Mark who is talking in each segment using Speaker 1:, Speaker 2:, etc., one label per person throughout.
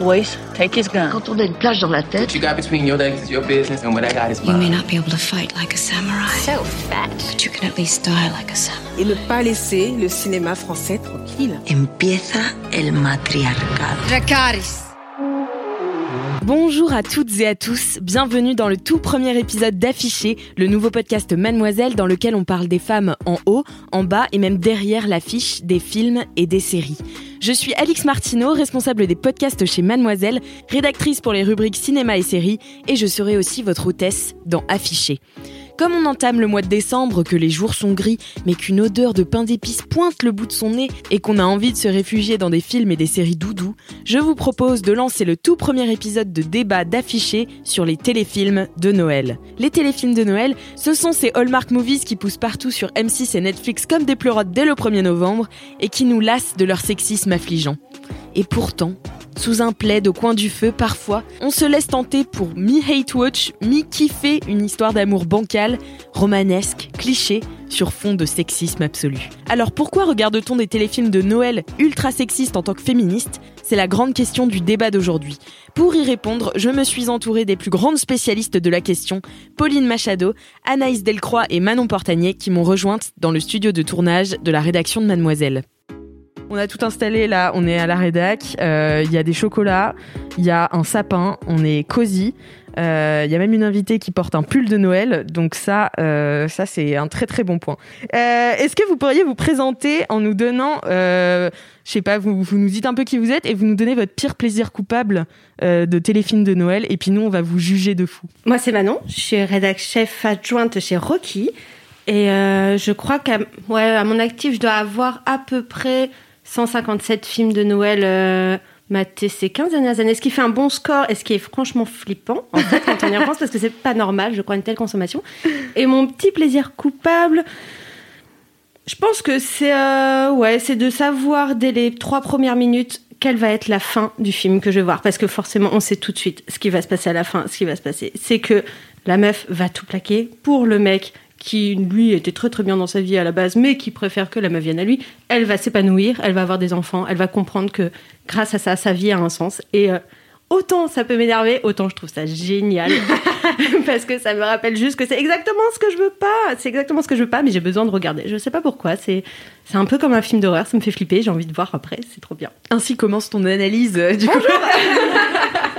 Speaker 1: Boys, take his gun.
Speaker 2: Quand on a une plage dans la tête,
Speaker 3: What you got between your legs is your business, and what I got is
Speaker 4: You may
Speaker 3: mine.
Speaker 4: not be able to fight like a samurai.
Speaker 2: so fat.
Speaker 4: But you can at least die like a samurai.
Speaker 5: et ne pas laisser le cinéma français tranquille.
Speaker 2: Empieza el matriarcado.
Speaker 6: Dracaris.
Speaker 7: Bonjour à toutes et à tous, bienvenue dans le tout premier épisode d'Affiché, le nouveau podcast Mademoiselle dans lequel on parle des femmes en haut, en bas et même derrière l'affiche des films et des séries. Je suis Alix Martineau, responsable des podcasts chez Mademoiselle, rédactrice pour les rubriques cinéma et séries, et je serai aussi votre hôtesse dans Affiché. Comme on entame le mois de décembre, que les jours sont gris, mais qu'une odeur de pain d'épices pointe le bout de son nez et qu'on a envie de se réfugier dans des films et des séries doudou, je vous propose de lancer le tout premier épisode de débat d'affiché sur les téléfilms de Noël. Les téléfilms de Noël, ce sont ces Hallmark Movies qui poussent partout sur M6 et Netflix comme des pleurotes dès le 1er novembre et qui nous lassent de leur sexisme affligeant. Et pourtant, sous un plaid au coin du feu, parfois, on se laisse tenter pour mi-hate watch, mi-kiffer une histoire d'amour bancale, romanesque, cliché, sur fond de sexisme absolu. Alors pourquoi regarde-t-on des téléfilms de Noël ultra sexistes en tant que féministe C'est la grande question du débat d'aujourd'hui. Pour y répondre, je me suis entourée des plus grandes spécialistes de la question, Pauline Machado, Anaïs Delcroix et Manon Portanier, qui m'ont rejointe dans le studio de tournage de la rédaction de Mademoiselle. On a tout installé là, on est à la rédac, euh, il y a des chocolats, il y a un sapin, on est cosy. Euh, Il y a même une invitée qui porte un pull de Noël, donc ça, euh, ça c'est un très très bon point. Est-ce que vous pourriez vous présenter en nous donnant, je sais pas, vous, nous dites un peu qui vous êtes et vous nous donnez votre pire plaisir coupable de téléfilm de Noël, et puis nous on va vous juger de fou.
Speaker 8: Moi, c'est Manon. Je suis rédac chef adjointe chez Rocky. Et je crois qu'à mon actif, je dois avoir à peu près 157 films de Noël euh, matés ces 15 dernières années. Ce qui fait un bon score et ce qui est franchement flippant, en fait, quand on y repense, parce que c'est pas normal, je crois, une telle consommation. Et mon petit plaisir coupable, je pense que c'est euh, ouais, c'est de savoir dès les trois premières minutes quelle va être la fin du film que je vais voir. Parce que forcément, on sait tout de suite ce qui va se passer à la fin. Ce qui va se passer, c'est que la meuf va tout plaquer pour le mec qui, lui, était très très bien dans sa vie à la base, mais qui préfère que la meuf vienne à lui. Elle va s'épanouir, elle va avoir des enfants, elle va comprendre que grâce à ça, sa vie a un sens. Et euh, autant ça peut m'énerver, autant je trouve ça génial. Parce que ça me rappelle juste que c'est exactement ce que je veux pas. C'est exactement ce que je veux pas, mais j'ai besoin de regarder. Je sais pas pourquoi. C'est c'est un peu comme un film d'horreur. Ça me fait flipper. J'ai envie de voir après. C'est trop bien.
Speaker 7: Ainsi commence ton analyse euh, du coup.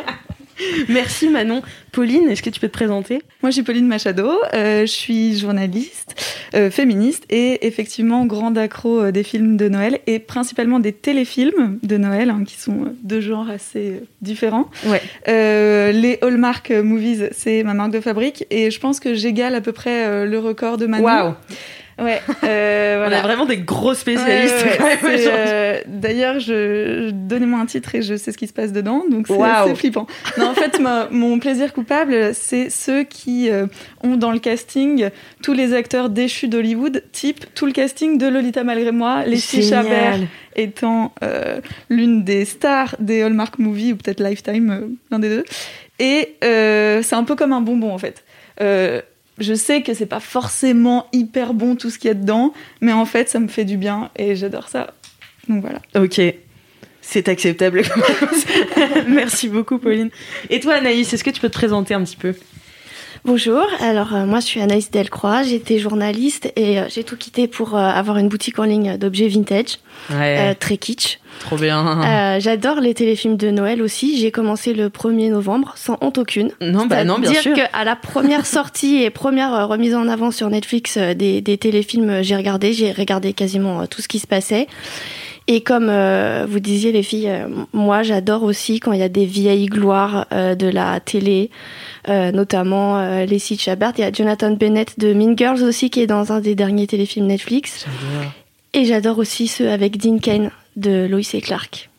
Speaker 7: Merci Manon. Pauline, est-ce que tu peux te présenter?
Speaker 9: Moi, je suis Pauline Machado, euh, je suis journaliste, euh, féministe et effectivement grande accro euh, des films de Noël et principalement des téléfilms de Noël hein, qui sont euh, de genres assez différents.
Speaker 7: Ouais.
Speaker 9: Euh, les Hallmark Movies, c'est ma marque de fabrique et je pense que j'égale à peu près le record de Manon.
Speaker 7: Waouh
Speaker 9: Ouais. euh,
Speaker 7: On
Speaker 9: voilà.
Speaker 7: a vraiment des gros spécialistes
Speaker 9: Ouais, ouais,
Speaker 7: quand même
Speaker 9: euh, D'ailleurs, je, je- donnez-moi un titre et je sais ce qui se passe dedans, donc c'est c'est flippant. Non, en fait, ma- mon plaisir coupable, c'est ceux qui euh, ont dans le casting tous les acteurs déchus d'Hollywood, type tout le casting de Lolita malgré moi, Leslie. Chabert étant euh, l'une des stars des Hallmark Movies ou peut-être Lifetime, euh, l'un des deux. Et c'est un peu comme un bonbon en fait. Euh, je sais que c'est pas forcément hyper bon tout ce qu'il y a dedans, mais en fait ça me fait du bien et j'adore ça. Donc voilà.
Speaker 7: Ok. C'est acceptable. Merci beaucoup, Pauline. Et toi, Anaïs, est-ce que tu peux te présenter un petit peu?
Speaker 10: Bonjour, alors euh, moi je suis Anaïs Delcroix, j'étais journaliste et euh, j'ai tout quitté pour euh, avoir une boutique en ligne d'objets vintage, euh, très kitsch.
Speaker 7: Trop bien.
Speaker 10: Euh, J'adore les téléfilms de Noël aussi. J'ai commencé le 1er novembre sans honte aucune.
Speaker 7: Non, bah non, bien sûr.
Speaker 10: dire qu'à la première sortie et première euh, remise en avant sur Netflix des, des téléfilms, j'ai regardé. J'ai regardé quasiment tout ce qui se passait. Et comme euh, vous disiez les filles, euh, moi j'adore aussi quand il y a des vieilles gloires euh, de la télé, euh, notamment euh, Lacey Chabert. Il y a Jonathan Bennett de Mean Girls aussi qui est dans un des derniers téléfilms Netflix. Et j'adore aussi ceux avec Dean Kane de Lois et Clark.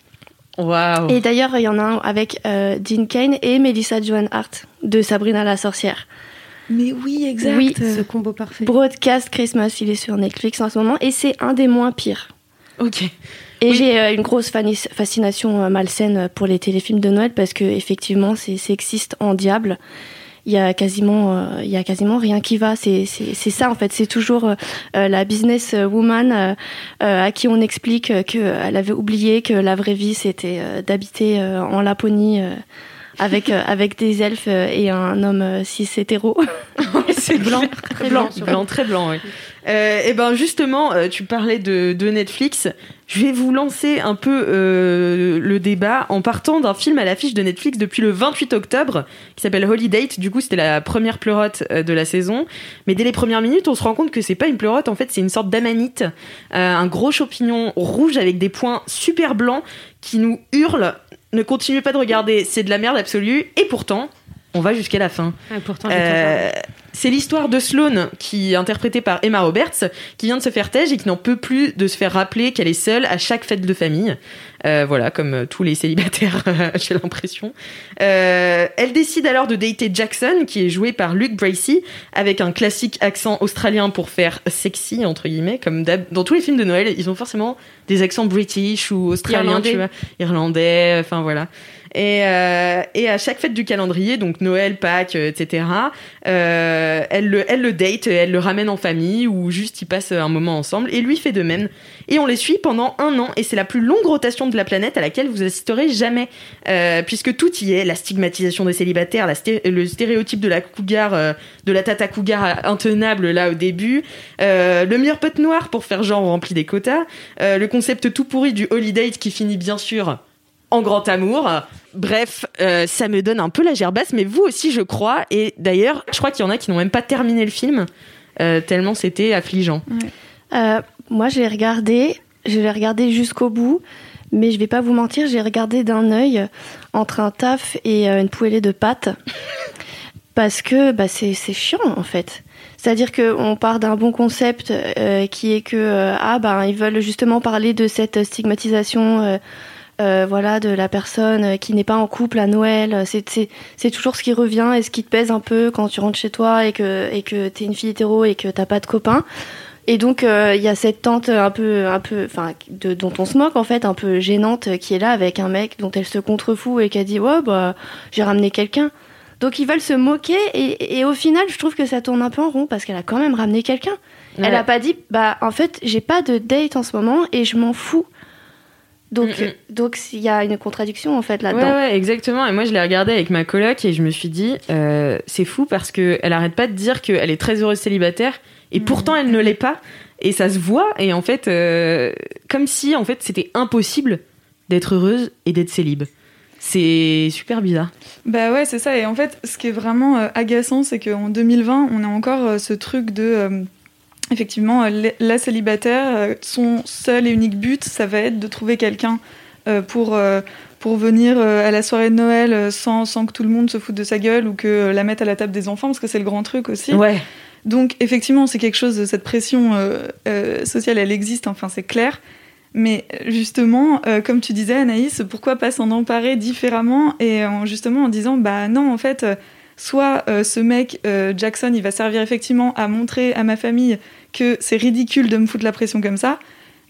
Speaker 7: Waouh.
Speaker 10: Et d'ailleurs, il y en a un avec euh, Dean Kane et Melissa Joan Hart de Sabrina la sorcière.
Speaker 9: Mais oui, exact.
Speaker 10: Oui.
Speaker 5: Ce combo parfait.
Speaker 10: Broadcast Christmas, il est sur Netflix en ce moment et c'est un des moins pires.
Speaker 7: Ok.
Speaker 10: Et
Speaker 7: Oui.
Speaker 10: j'ai euh, une grosse fascination euh, malsaine pour les téléfilms de Noël parce que effectivement c'est sexiste en diable. Il y a quasiment, euh, il y a quasiment rien qui va. C'est c'est c'est ça en fait. C'est toujours euh, euh, la business woman euh, euh, à qui on explique euh, qu'elle avait oublié que la vraie vie c'était euh, d'habiter euh, en Laponie. euh, avec, euh, avec des elfes euh, et un homme euh, cis hétéro.
Speaker 7: c'est blanc,
Speaker 10: Très
Speaker 7: blanc,
Speaker 10: blanc,
Speaker 7: très blanc. Oui. et ben justement, euh, tu parlais de, de Netflix. Je vais vous lancer un peu euh, le débat en partant d'un film à l'affiche de Netflix depuis le 28 octobre qui s'appelle Holiday. Du coup, c'était la première pleurote euh, de la saison. Mais dès les premières minutes, on se rend compte que c'est pas une pleurote. En fait, c'est une sorte d'amanite, euh, un gros champignon rouge avec des points super blancs qui nous hurle. Ne continuez pas de regarder, c'est de la merde absolue. Et pourtant, on va jusqu'à la fin.
Speaker 5: Ah, pourtant,
Speaker 7: Euh, c'est l'histoire de Sloane, qui est interprétée par Emma Roberts, qui vient de se faire tège et qui n'en peut plus de se faire rappeler qu'elle est seule à chaque fête de famille. Euh, voilà, comme euh, tous les célibataires, j'ai l'impression. Euh, elle décide alors de dater Jackson, qui est joué par Luke Bracey, avec un classique accent australien pour faire sexy, entre guillemets, comme dans tous les films de Noël, ils ont forcément des accents british ou australiens,
Speaker 5: Irlandais.
Speaker 7: tu vois, irlandais, enfin voilà. Et, euh, et à chaque fête du calendrier, donc Noël, Pâques, euh, etc., euh, elle, le, elle le date, elle le ramène en famille ou juste ils passent un moment ensemble et lui fait de même. Et on les suit pendant un an et c'est la plus longue rotation de la planète à laquelle vous assisterez jamais, euh, puisque tout y est, la stigmatisation des célibataires, la le stéréotype de la cougar, euh, de la tata cougar intenable là au début, euh, le meilleur pote noir pour faire genre rempli des quotas, le concept tout pourri du holiday qui finit bien sûr en grand amour. Bref, euh, ça me donne un peu la gerbasse, mais vous aussi, je crois. Et d'ailleurs, je crois qu'il y en a qui n'ont même pas terminé le film, euh, tellement c'était affligeant.
Speaker 10: Euh, moi, je l'ai regardé, je l'ai regardé jusqu'au bout, mais je vais pas vous mentir, j'ai regardé d'un œil entre un taf et une poêlée de pâtes, parce que bah, c'est chiant en fait. C'est-à-dire qu'on part d'un bon concept qui est que ah ben ils veulent justement parler de cette stigmatisation. Euh, voilà de la personne qui n'est pas en couple à Noël c'est toujours ce qui revient et ce qui te pèse un peu quand tu rentres chez toi et que et que t'es une fille hétéro et que t'as pas de copain et donc euh, il y a cette tante un peu, un peu, enfin, de- dont on se moque en fait, un peu gênante, euh, qui est là avec un mec dont elle se contrefout et qui a dit ouais bah j'ai ramené quelqu'un. Donc ils veulent se moquer et, et au final je trouve que ça tourne un peu en rond parce qu'elle a quand même ramené quelqu'un. Elle a pas dit bah en fait j'ai pas de date en ce moment et je m'en fous. Donc
Speaker 7: Mm, mm.
Speaker 10: euh, donc il y a une contradiction en fait
Speaker 7: Ouais,
Speaker 10: là-dedans.
Speaker 7: ouais, exactement. Et moi, je l'ai regardé avec ma coloc et je me suis dit, euh, c'est fou parce que elle arrête pas de dire qu'elle est très heureuse célibataire et pourtant elle ne l'est pas. Et ça se voit. Et en fait, euh, comme si en fait c'était impossible d'être heureuse et d'être célib. C'est super bizarre.
Speaker 9: Bah ouais, c'est ça. Et en fait, ce qui est vraiment euh, agaçant, c'est qu'en 2020, on a encore euh, ce truc de. Effectivement, euh, la célibataire, euh, son seul et unique but, ça va être de trouver quelqu'un euh, pour, pour venir à la soirée de Noël sans, sans que tout le monde se foute de sa gueule ou que la mette à la table des enfants, parce que c'est le grand truc aussi.
Speaker 7: Ouais.
Speaker 9: Donc effectivement, c'est quelque chose, cette pression euh, euh, sociale, elle existe, enfin c'est clair. Mais justement, euh, comme tu disais Anaïs, pourquoi pas s'en emparer différemment et en, justement en disant, bah non, en fait, soit ce mec, Jackson, il va servir effectivement à montrer à ma famille que c'est ridicule de me foutre la pression comme ça,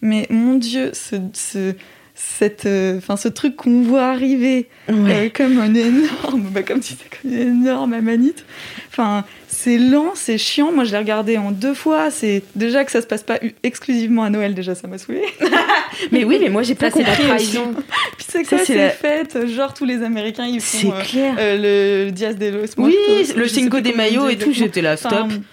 Speaker 9: mais mon Dieu, ce, ce, cette, euh, ce truc qu'on voit arriver euh, comme un énorme, bah, comme tu disais, comme une énorme amanite. Enfin, c'est lent, c'est chiant. Moi, je l'ai regardé en deux fois. C'est déjà que ça se passe pas exclusivement à Noël. Déjà, ça m'a saoulé.
Speaker 7: Mais oui, mais moi j'ai pas
Speaker 5: Ça, c'est la
Speaker 7: compris.
Speaker 5: trahison.
Speaker 9: Puis c'est
Speaker 7: Ça,
Speaker 9: quoi
Speaker 7: c'est
Speaker 9: ces
Speaker 7: la-
Speaker 9: fêtes? Genre tous les Américains, ils
Speaker 7: C'est
Speaker 9: font euh,
Speaker 7: clair.
Speaker 9: euh, le Dias de los
Speaker 7: Oui,
Speaker 9: Muertos,
Speaker 7: le
Speaker 9: je sais
Speaker 7: Cinco de Mayo et tout, j'étais là, stop.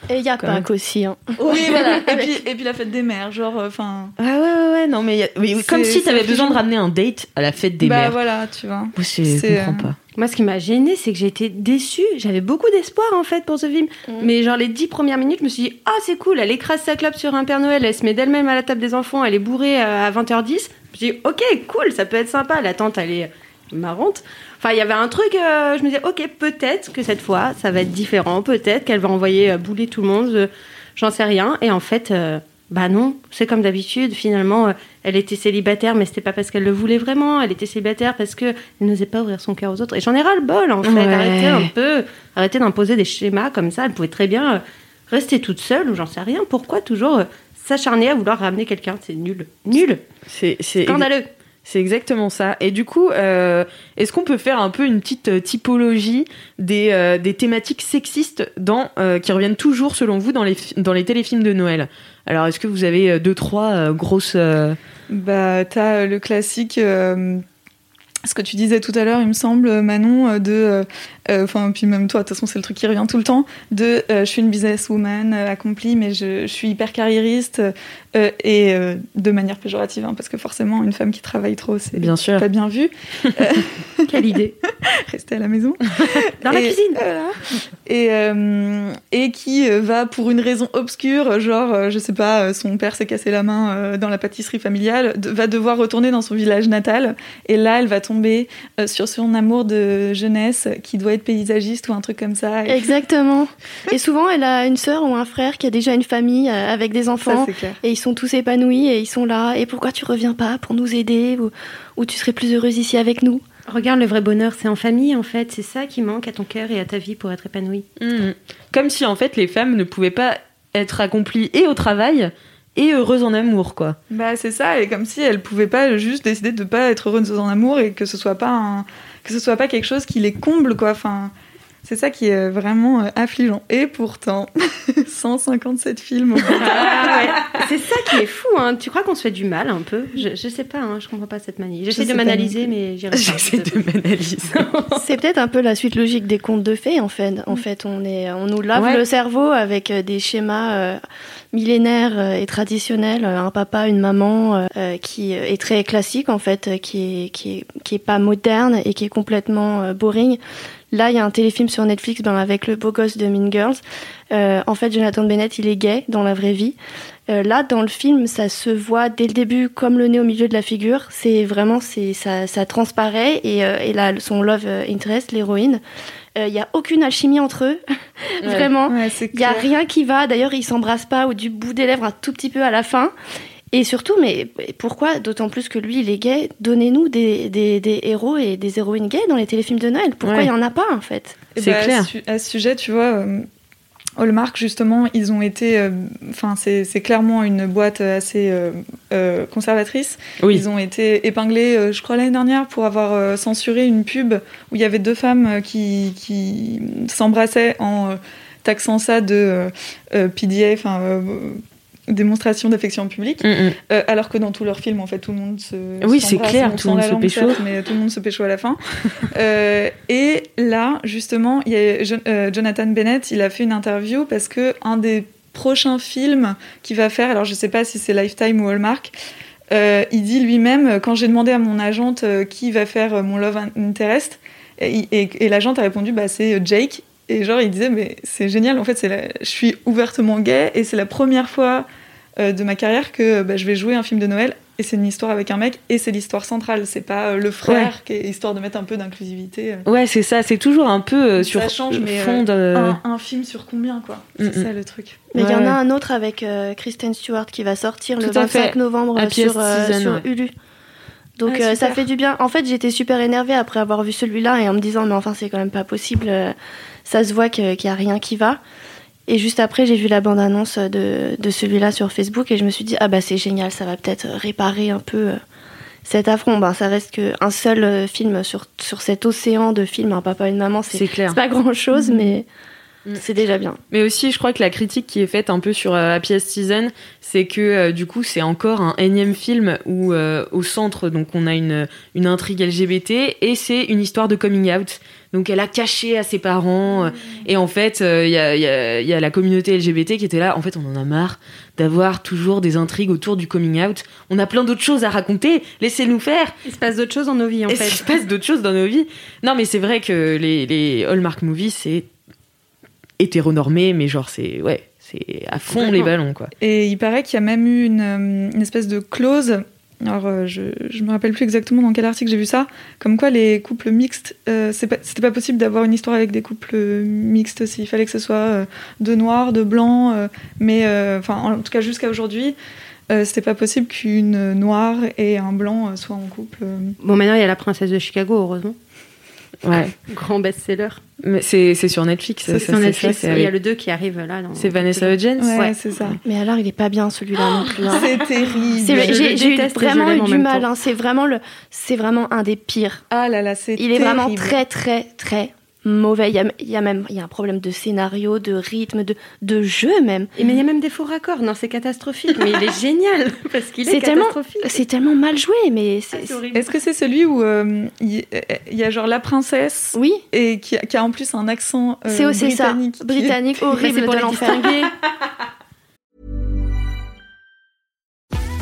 Speaker 10: Et il y a
Speaker 7: même.
Speaker 10: aussi. Hein.
Speaker 9: oui, voilà. Et puis, et puis la fête des mères, genre, euh, enfin.
Speaker 7: Ah ouais, ouais, ouais, non, mais, y a- mais comme si t'avais besoin de ramener un date à la fête des
Speaker 9: bah
Speaker 7: mères.
Speaker 9: voilà, tu vois.
Speaker 7: Moi, je comprends pas.
Speaker 8: Moi, ce qui m'a gêné, c'est que j'ai été déçue. J'avais beaucoup d'espoir en fait pour ce film. Mais genre les dix premières minutes, je me suis dit ah c'est cool. Elle écrase sa clope sur un Père Noël, elle se met d'elle-même à la table des enfants, elle est bourrée euh, à 20h10. Je me suis dit ok cool, ça peut être sympa. La tante elle est marrante. Enfin il y avait un truc. euh, je me disais ok peut-être que cette fois ça va être différent. Peut-être qu'elle va envoyer euh, bouler tout le monde. euh, J'en sais rien. Et en fait. Bah non, c'est comme d'habitude. Finalement, euh, elle était célibataire, mais c'était pas parce qu'elle le voulait vraiment. Elle était célibataire parce que elle n'osait pas ouvrir son cœur aux autres. Et j'en ai ras le bol, en fait.
Speaker 7: Ouais.
Speaker 8: Arrêtez un peu, arrêtez d'imposer des schémas comme ça. Elle pouvait très bien euh, rester toute seule ou j'en sais rien. Pourquoi toujours euh, s'acharner à vouloir ramener quelqu'un? C'est nul, nul,
Speaker 7: c'est
Speaker 8: scandaleux.
Speaker 7: C'est exactement ça. Et du coup, euh, est-ce qu'on peut faire un peu une petite euh, typologie des, euh, des thématiques sexistes qui reviennent toujours, selon vous, dans les, dans les téléfilms de Noël? Alors, est-ce que vous avez deux, trois grosses...
Speaker 9: Bah, t'as le classique. Euh, ce que tu disais tout à l'heure, il me semble, Manon, euh, de. euh, euh, Enfin, puis même toi, de toute façon, c'est le truc qui revient tout le temps. De euh, je suis une businesswoman euh, accomplie, mais je, je suis hyper carriériste. euh, et euh, de manière péjorative, hein, parce que forcément, une femme qui travaille trop, c'est
Speaker 7: Bien sûr.
Speaker 9: pas bien vu.
Speaker 8: Quelle idée
Speaker 9: Rester à la maison.
Speaker 8: Dans la cuisine.
Speaker 9: voilà. Et, euh, et qui euh, va pour une raison obscure, genre, euh, je sais pas, euh, son père s'est cassé la main euh, dans la pâtisserie familiale, va devoir retourner dans son village natal. Et là, elle va tomber euh, sur son amour de jeunesse qui doit être paysagiste ou un truc comme ça. Et
Speaker 10: Exactement. Et souvent, elle a une sœur ou un frère qui a déjà une famille euh, avec des enfants.
Speaker 9: clair.
Speaker 10: et ils sont tous épanouis et ils sont là. Et pourquoi tu reviens pas pour nous aider ou, ou tu serais plus heureuse ici avec nous?
Speaker 8: Regarde, le vrai bonheur, c'est en famille, en fait. C'est ça qui manque à ton cœur et à ta vie pour être épanoui.
Speaker 7: hmm. Comme si, en fait, les femmes ne pouvaient pas être accomplies et au travail et heureuses en amour, quoi.
Speaker 9: Bah, c'est ça, et comme si elle pouvait pas juste décider de pas être heureuse en amour et que ce soit pas un- que ce soit pas quelque chose qui les comble, quoi. Enfin, c'est ça qui est vraiment euh, affligeant. Et pourtant, 157 films.
Speaker 8: Ah ouais. C'est ça qui est fou, hein. Tu crois qu'on se fait du mal un peu? Je, je sais pas, hein. je comprends pas cette manie. J'essaie de m'analyser, mais.
Speaker 7: J'essaie de m'analyser.
Speaker 10: C'est peut-être un peu la suite logique des contes de fées en fait. En fait, on, est, on nous lave
Speaker 7: Ouais.
Speaker 10: le cerveau avec euh, des schémas euh, millénaires euh, et traditionnels. Euh, Un papa, une maman euh, euh, qui est très classique en fait, qui est, qui est, qui est pas moderne et qui est complètement euh, boring. Là, il y a un téléfilm sur Netflix ben, avec le beau gosse de Mean Girls. Euh, en fait, Jonathan Bennett, il est gay dans la vraie vie. Là, dans le film, ça se voit dès le début comme le nez au milieu de la figure. C'est vraiment, c'est ça, ça transparaît et, et là, son love interest, l'héroïne, euh, il y a aucune alchimie entre eux, vraiment.
Speaker 9: Ouais,
Speaker 10: Il y a rien qui va. D'ailleurs, ils s'embrassent pas ou du bout des lèvres un tout petit peu à la fin. Et surtout, mais pourquoi, d'autant plus que lui, il est gay, donnez-nous des, des, des héros et des héroïnes gays dans les téléfilms de Noël. Pourquoi
Speaker 7: Ouais.
Speaker 10: il y en a pas, en fait?
Speaker 7: C'est
Speaker 9: bah,
Speaker 7: clair.
Speaker 9: À ce, su- à ce sujet, tu vois, euh, Hallmark, justement, ils ont été. euh, Enfin, c'est c'est clairement une boîte assez euh, euh, conservatrice.
Speaker 7: Oui.
Speaker 9: Ils ont été épinglés, euh, je crois, l'année dernière pour avoir euh, censuré une pub où il y avait deux femmes qui, qui s'embrassaient en taxant ça de PDA, enfin. démonstration d'affection publique,
Speaker 7: Mm, mm.
Speaker 9: Euh, alors que dans tous leurs films, en fait, tout le monde se.
Speaker 7: Oui, c'est clair, tout le monde se pécho.
Speaker 9: Mais tout le monde se pécho à la fin. Euh, et là, justement, il y a Jo- Jonathan Bennett, il a fait une interview parce que un des prochains films qu'il va faire, alors je sais pas si c'est Lifetime ou Hallmark, euh, il dit lui-même, quand j'ai demandé à mon agente euh, qui va faire euh, mon Love Interest, et, l'agente a répondu, bah, c'est euh, Jake. Et genre, il disait, mais c'est génial, en fait, je suis ouvertement gay et c'est la première fois euh, de ma carrière que bah, je vais jouer un film de Noël et c'est une histoire avec un mec et c'est l'histoire centrale. C'est pas euh, le frère qui est histoire de mettre un peu d'inclusivité. euh.
Speaker 7: Ouais, c'est ça. C'est toujours un peu euh,
Speaker 9: Ça
Speaker 7: sur
Speaker 9: change, mais,
Speaker 7: fond de...
Speaker 9: Un, un film sur combien, quoi C'est
Speaker 7: Mm, mm.
Speaker 9: ça le truc.
Speaker 10: Mais il y en a un autre avec euh, Kristen Stewart qui va sortir le
Speaker 7: Tout à
Speaker 10: 25
Speaker 7: fait.
Speaker 10: novembre
Speaker 7: Happy
Speaker 10: sur, euh,
Speaker 7: Season,
Speaker 10: sur
Speaker 7: ouais.
Speaker 10: Hulu. Donc
Speaker 9: Ah,
Speaker 10: euh, ça
Speaker 9: super.
Speaker 10: fait du bien. En fait, j'étais super énervée après avoir vu celui-là et en me disant mais enfin c'est quand même pas possible. euh, Ça se voit qu'il y a rien qui va. Et juste après, j'ai vu la bande-annonce de, de celui-là sur Facebook et je me suis dit ah bah c'est génial, ça va peut-être réparer un peu euh, cet affront. Ben ça reste que un seul euh, film sur sur cet océan de films, un papa et une maman, c'est pas grand-chose, mais
Speaker 7: Mm.
Speaker 10: C'est déjà bien.
Speaker 7: Mais aussi, je crois que la critique qui est faite un peu sur euh, Happiest Season, c'est que euh, du coup, c'est encore un énième film où euh, au centre, donc on a une, une intrigue LGBT et c'est une histoire de coming out. Donc elle a caché à ses parents euh, et en fait, il y, a, y a- il y a la communauté LGBT qui était là. En fait, on en a marre d'avoir toujours des intrigues autour du coming out. On a plein d'autres choses à raconter. Laissez-nous faire.
Speaker 8: Il se passe d'autres choses dans nos vies, en
Speaker 7: Et
Speaker 8: fait.
Speaker 7: il se passe d'autres choses dans nos vies. Non, mais c'est vrai que les, les Hallmark movies, c'est hétéronormé, mais genre, c'est ouais, c'est à fond les ballons, quoi.
Speaker 9: Et il paraît qu'il y a même eu une, euh, une espèce de clause. Alors, euh, je, je me rappelle plus exactement dans quel article j'ai vu ça. Comme quoi, les couples mixtes, euh, c'est pas- c'était pas possible d'avoir une histoire avec des couples mixtes aussi. Il fallait que ce soit euh, de noirs, de blancs. euh, mais, euh, enfin, en tout cas, jusqu'à aujourd'hui, euh, c'était pas possible qu'une noire et un blanc euh, soient en couple. euh.
Speaker 8: Bon, maintenant, il y a la princesse de Chicago, heureusement.
Speaker 7: Ouais.
Speaker 8: Grand best-seller.
Speaker 7: Mais c'est c'est sur Netflix.
Speaker 8: C'est sur Netflix. il y a le 2 qui arrive là. dans-
Speaker 7: C'est Vanessa Hudgens
Speaker 9: Ouais, c'est ça.
Speaker 10: Mais alors, il est pas bien celui-là non plus.
Speaker 9: C'est terrible.
Speaker 10: C'est J'ai eu vraiment eu du mal. hein. C'est vraiment le, c'est vraiment un des pires.
Speaker 9: Ah là là, c'est
Speaker 10: Il est vraiment très très très mauvais. Il y a, il y a même il y a un problème de scénario, de rythme, de, de jeu même.
Speaker 8: Et mais il y a même des faux raccords. Non, c'est catastrophique. Mais il est génial parce qu'il est,
Speaker 10: C'est tellement,
Speaker 8: catastrophique.
Speaker 10: c'est tellement mal joué, mais c'est,
Speaker 8: horrible.
Speaker 9: Est-ce que c'est celui où euh, il y, a genre la princesse
Speaker 10: oui,
Speaker 9: et qui a, qui a en plus un accent euh,
Speaker 10: c'est ça,
Speaker 9: britannique qui-
Speaker 10: britannique
Speaker 8: Mais
Speaker 10: horrible
Speaker 8: pour
Speaker 10: de
Speaker 8: les
Speaker 10: l'enfer.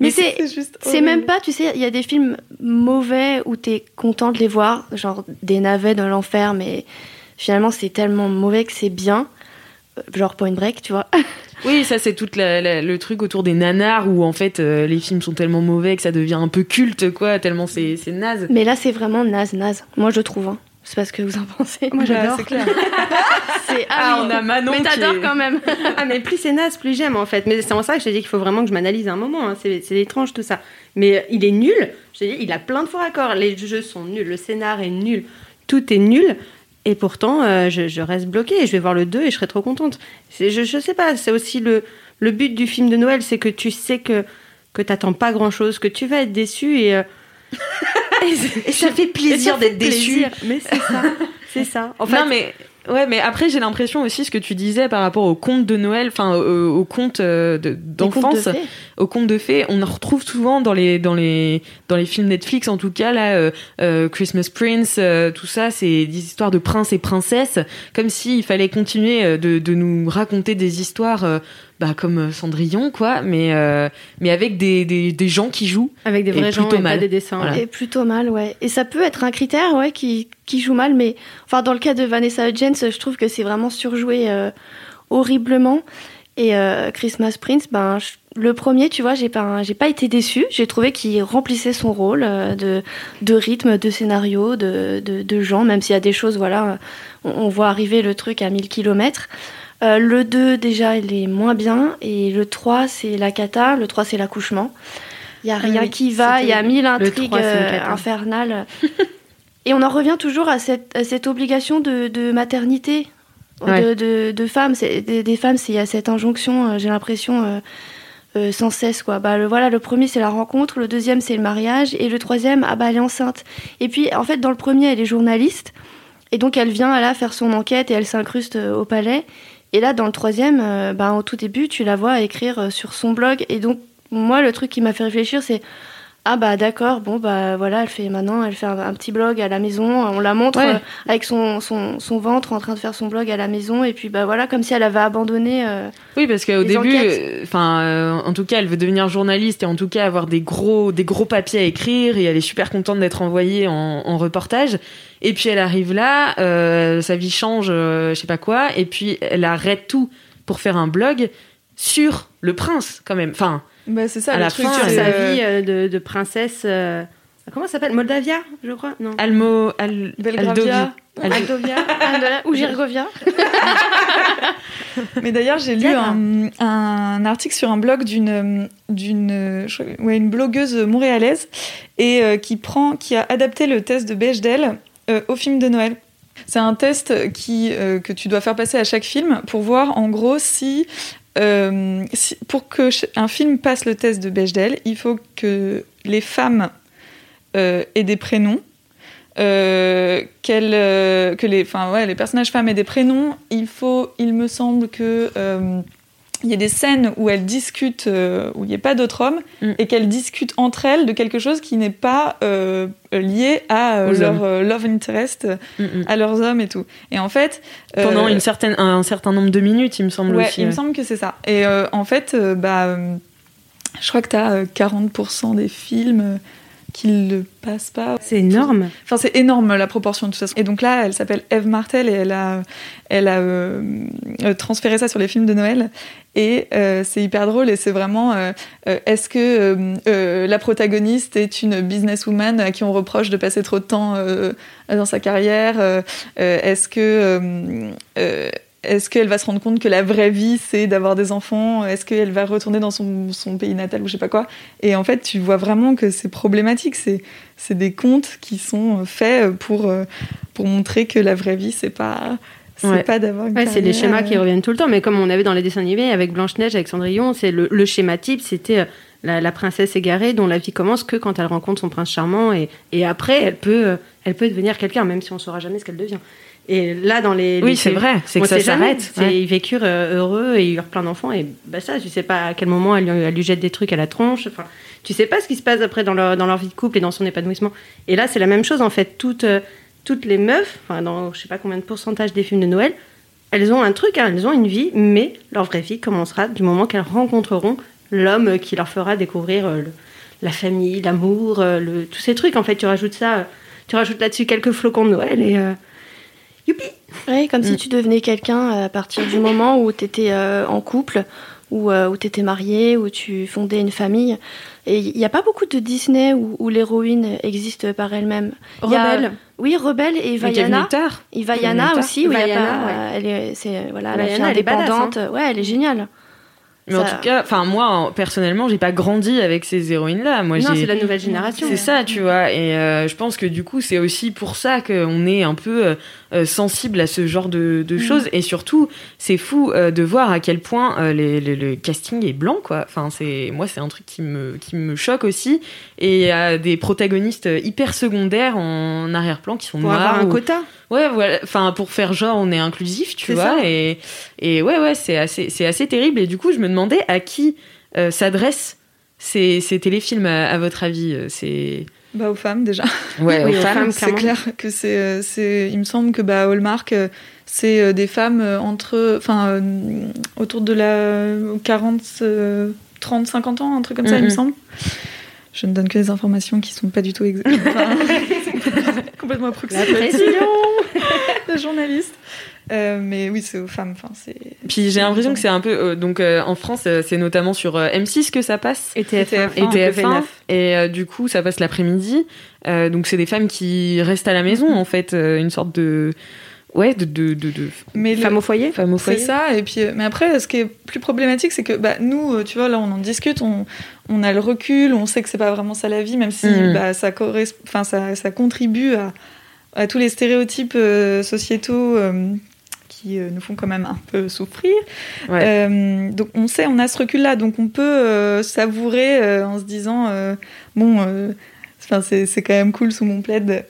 Speaker 10: Mais c'est, c'est même pas, tu sais, il y a des films mauvais où t'es content de les voir, genre des navets dans l'enfer, mais finalement c'est tellement mauvais que c'est bien. Euh, Genre Point Break, tu vois.
Speaker 7: Oui, ça c'est tout le truc autour des nanars où en fait euh, les films sont tellement mauvais que ça devient un peu culte, quoi, tellement c'est c'est naze.
Speaker 10: Mais là c'est vraiment naze, naze. Moi je trouve. Hein. C'est pas ce que vous en pensez.
Speaker 8: Moi, j'adore.
Speaker 9: c'est clair.
Speaker 10: C'est
Speaker 7: Ah,
Speaker 10: oui.
Speaker 7: on a Manon
Speaker 10: Mais t'adores
Speaker 7: est-
Speaker 10: quand même.
Speaker 8: Ah, mais plus c'est naze, plus j'aime en fait. Mais c'est en ça que je t'ai dit qu'il faut vraiment que je m'analyse un moment. hein. C'est c'est étrange tout ça. Mais euh, il est nul. Je dit, il a plein de faux raccords. Les jeux sont nuls. Le scénar est nul. Tout est nul. Et pourtant, euh, je, je reste bloquée. Je vais voir le 2 et je serai trop contente. Je, je sais pas. C'est aussi le, le but du film de Noël. C'est que tu sais que, que t'attends pas grand chose. Que tu vas être déçu. Et, euh, et, ça fait plaisir d'être déçu. Mais c'est ça. C'est ça. En fait,
Speaker 7: non mais ouais, mais après j'ai l'impression aussi ce que tu disais par rapport aux contes de Noël, enfin aux, aux contes euh, de-
Speaker 10: de
Speaker 7: d'enfance,
Speaker 10: fées.
Speaker 7: aux contes de fées, on en retrouve souvent dans les dans les dans les films Netflix en tout cas là, euh, euh, Christmas Prince, euh, tout ça, c'est des histoires de princes et princesses, comme s'il fallait continuer euh, de, de nous raconter des histoires. Bah, comme euh, Cendrillon quoi mais euh, mais avec des, des, des gens qui jouent
Speaker 8: avec des
Speaker 7: Et
Speaker 8: vrais gens
Speaker 7: plutôt
Speaker 8: et pas
Speaker 7: mal.
Speaker 8: des dessins.
Speaker 7: Voilà.
Speaker 10: Et plutôt mal, ouais. Et ça peut être un critère, ouais, qui, qui joue mal, mais enfin, dans le cas de Vanessa Hudgens, je trouve que c'est vraiment surjoué euh, horriblement. Et euh, Christmas Prince, ben, je- le premier, tu vois, j'ai pas, j'ai pas été déçue. J'ai trouvé qu'il remplissait son rôle euh, de, de rythme, de scénario, de, de, de gens, même s'il y a des choses, voilà, on, on voit arriver le truc à 1000 km. Euh, le 2, déjà, il est moins bien. Et le 3, c'est la cata. Le 3, c'est l'accouchement. Il y a
Speaker 8: Ah
Speaker 10: rien
Speaker 8: oui,
Speaker 10: qui va. Il y a mille
Speaker 8: le
Speaker 10: intrigues
Speaker 8: 3, c'est une
Speaker 10: euh, infernales. Et on en revient toujours à cette, à cette obligation de, de maternité
Speaker 7: Ouais.
Speaker 10: de, de, de femmes. Des, des femmes, il y a cette injonction, euh, j'ai l'impression, euh, euh, sans cesse. Quoi. Bah, le, voilà, le premier, c'est la rencontre. Le deuxième, c'est le mariage. Et le troisième, ah bah, elle est enceinte. Et puis, en fait, dans le premier, elle est journaliste. Et donc, elle vient là faire son enquête et elle s'incruste au palais. Et là, dans le troisième, euh, bah, au tout début, tu la vois écrire euh, sur son blog. Et donc, moi, le truc qui m'a fait réfléchir, c'est ah bah d'accord, bon bah voilà, elle fait maintenant, elle fait un, un petit blog à la maison, on la montre
Speaker 7: Ouais.
Speaker 10: euh, avec son, son, son ventre en train de faire son blog à la maison, et puis bah voilà, comme si elle avait abandonné. euh,
Speaker 7: Oui, parce qu'au début, euh, enfin, euh, en tout cas, elle veut devenir journaliste et en tout cas avoir des gros, des gros papiers à écrire et elle est super contente d'être envoyée en, en reportage. Et puis elle arrive là, sa vie change, je sais pas quoi, et puis elle arrête tout pour faire un blog sur le prince quand même. Enfin,
Speaker 9: Bah, c'est ça,
Speaker 7: À
Speaker 9: le
Speaker 7: la
Speaker 9: truc
Speaker 7: fin,
Speaker 8: sur sa vie euh, de, de princesse. euh, Comment ça s'appelle Moldavia, je crois Non.
Speaker 7: Almo, Al,
Speaker 9: Belgravia.
Speaker 7: Aldovi.
Speaker 10: Aldovia, Aldola- ou Girgovia.
Speaker 9: Mais d'ailleurs, j'ai lu un, un article sur un blog d'une d'une ouais, une blogueuse montréalaise et euh, qui prend qui a adapté le test de Bechdel euh, au film de Noël. C'est un test qui euh, que tu dois faire passer à chaque film pour voir en gros si euh, pour que un film passe le test de Bechdel, il faut que les femmes euh, aient des prénoms, euh, que les, ouais, les personnages femmes aient des prénoms. Il faut, il me semble que il y a des scènes où elles discutent, euh, où il n'y a pas d'autres hommes,
Speaker 7: Mm.
Speaker 9: et qu'elles discutent entre elles de quelque chose qui n'est pas euh, lié à euh, leur euh, love interest,
Speaker 7: Mm, mm.
Speaker 9: à leurs hommes et tout. Et en fait, euh,
Speaker 7: Pendant une certaine, un, certain nombre de minutes, il me semble
Speaker 9: Ouais,
Speaker 7: aussi.
Speaker 9: il me semble que c'est ça. Et euh, en fait, euh, bah, je crois que tu as 40% des films euh, qui ne le passent pas.
Speaker 8: C'est énorme.
Speaker 9: Enfin, c'est énorme la proportion de toute façon. Et donc là, elle s'appelle Eve Martel et elle a, elle a euh, transféré ça sur les films de Noël. Et euh, c'est hyper drôle et c'est vraiment euh, euh, est-ce que la protagoniste est une businesswoman à qui on reproche de passer trop de temps dans sa carrière Est-ce que est-ce qu'elle va se rendre compte que la vraie vie, c'est d'avoir des enfants? Est-ce qu'elle va retourner dans son, son pays natal ou je sais pas quoi? Et en fait, tu vois vraiment que c'est problématique. C'est, c'est des contes qui sont faits pour, pour montrer que la vraie vie, c'est pas, c'est
Speaker 8: Ouais.
Speaker 9: pas d'avoir
Speaker 8: Ouais, c'est des
Speaker 9: carrière,
Speaker 8: schémas qui
Speaker 9: euh,
Speaker 8: reviennent tout le temps, mais comme on avait dans les dessins animés avec Blanche-Neige, avec Cendrillon, c'est le, le schéma type, c'était euh, la, la princesse égarée dont la vie commence que quand elle rencontre son prince charmant et, et après elle peut, euh, elle peut devenir quelqu'un, même si on saura jamais ce qu'elle devient. Et là, dans les.
Speaker 7: Oui,
Speaker 8: les-
Speaker 7: c'est vrai, c'est que ça s'arrête,
Speaker 8: C'est-
Speaker 7: ouais.
Speaker 8: Ils vécurent heureux et ils eurent plein d'enfants et bah ça, tu sais pas à quel moment elle, lui- elle lui jette des trucs à la tronche. Enfin, tu sais pas ce qui se passe après dans leur, dans leur vie de couple et dans son épanouissement. Et là, c'est la même chose en fait. Toutes, euh, toutes les meufs, enfin, dans je sais pas combien de pourcentage des films de Noël, elles ont un truc, hein, elles ont une vie, mais leur vraie vie commencera du moment qu'elles rencontreront l'homme qui leur fera découvrir euh, le- la famille, l'amour, euh, tous ces trucs. En fait, tu rajoutes ça, euh, tu rajoutes là-dessus quelques flocons de Noël et euh, youpi
Speaker 10: comme
Speaker 8: Mm.
Speaker 10: si tu devenais quelqu'un à partir du moment où tu étais en couple, ou euh, où tu étais marié, où tu fondais une famille. Et il n'y a pas beaucoup de Disney où, où l'héroïne existe par elle-même. A-
Speaker 8: Rebelle.
Speaker 10: Oui, Rebelle et
Speaker 7: est
Speaker 10: Vaiana. Et Vaiana aussi, où il y a pas,
Speaker 8: ouais.
Speaker 10: euh, elle est, c'est, voilà, la
Speaker 8: Vaiana,
Speaker 10: fille
Speaker 8: elle est badass,
Speaker 10: indépendante.
Speaker 8: hein.
Speaker 10: Ouais, elle est géniale.
Speaker 7: Mais en tout cas, enfin moi en- personnellement, j'ai pas grandi avec ces héroïnes-là. Moi,
Speaker 8: Non,
Speaker 7: j'ai-
Speaker 8: c'est la nouvelle génération.
Speaker 7: C'est ça, tu vois. Et euh, je pense que du coup, c'est aussi pour ça qu'on est un peu euh, sensible à ce genre de, de choses. Et surtout, c'est fou euh, de voir à quel point euh, les- les- le casting est blanc, quoi. Enfin, c'est moi, c'est un truc qui me qui me choque aussi. Et il y a des protagonistes hyper secondaires en arrière-plan qui sont
Speaker 8: Pour
Speaker 7: noirs.
Speaker 8: avoir un
Speaker 7: ou-
Speaker 8: quota.
Speaker 7: Ouais, voilà. Enfin, pour faire genre, on est inclusif, tu vois.
Speaker 8: ça.
Speaker 7: Et, et ouais, ouais, c'est assez, c'est assez terrible. Et du coup, je me demandais à qui s'adressent ces, ces téléfilms, à, à votre avis. C'est.
Speaker 9: Bah, aux femmes déjà.
Speaker 7: Ouais,
Speaker 8: Oui,
Speaker 7: aux
Speaker 8: aux
Speaker 7: femmes.
Speaker 8: femmes.
Speaker 9: c'est clair que c'est, euh, c'est. Il me semble que bah, Hallmark, euh, c'est euh, des femmes entre. Enfin, autour de la 40, euh, 30, 50 ans, un truc comme ça, il me
Speaker 7: Mhm.
Speaker 9: semble. Je ne donne que des informations qui sont pas du tout exactes. Enfin, complètement approximées.
Speaker 8: La
Speaker 9: journaliste. Euh, mais oui, c'est aux femmes. Enfin, c'est.
Speaker 7: Puis j'ai l'impression que c'est un peu. euh, donc euh, en France, euh, c'est notamment sur euh, M6 que ça passe.
Speaker 8: Et TF1.
Speaker 7: Et TF1.
Speaker 8: V9.
Speaker 7: Et euh, du coup, ça passe l'après-midi. Euh, donc c'est des femmes qui restent à la maison, en fait. euh, une sorte de. Ouais, de. de, de, de
Speaker 9: Mais le-
Speaker 8: Femme au foyer
Speaker 7: femmes au
Speaker 9: C'est
Speaker 7: foyer.
Speaker 9: ça, et puis, euh, mais après, ce qui est plus problématique, c'est que bah, nous, euh, tu vois, là, on en discute, on, on a le recul, on sait que c'est pas vraiment ça la vie, même si
Speaker 7: Mhm.
Speaker 9: bah, ça, corres- enfin, ça, ça contribue à, à tous les stéréotypes euh, sociétaux euh, qui euh, nous font quand même un peu souffrir.
Speaker 7: Ouais.
Speaker 9: Euh, donc, on sait, on a ce recul-là, donc on peut euh, savourer euh, en se disant, bon, c'est c'est quand même cool sous mon plaid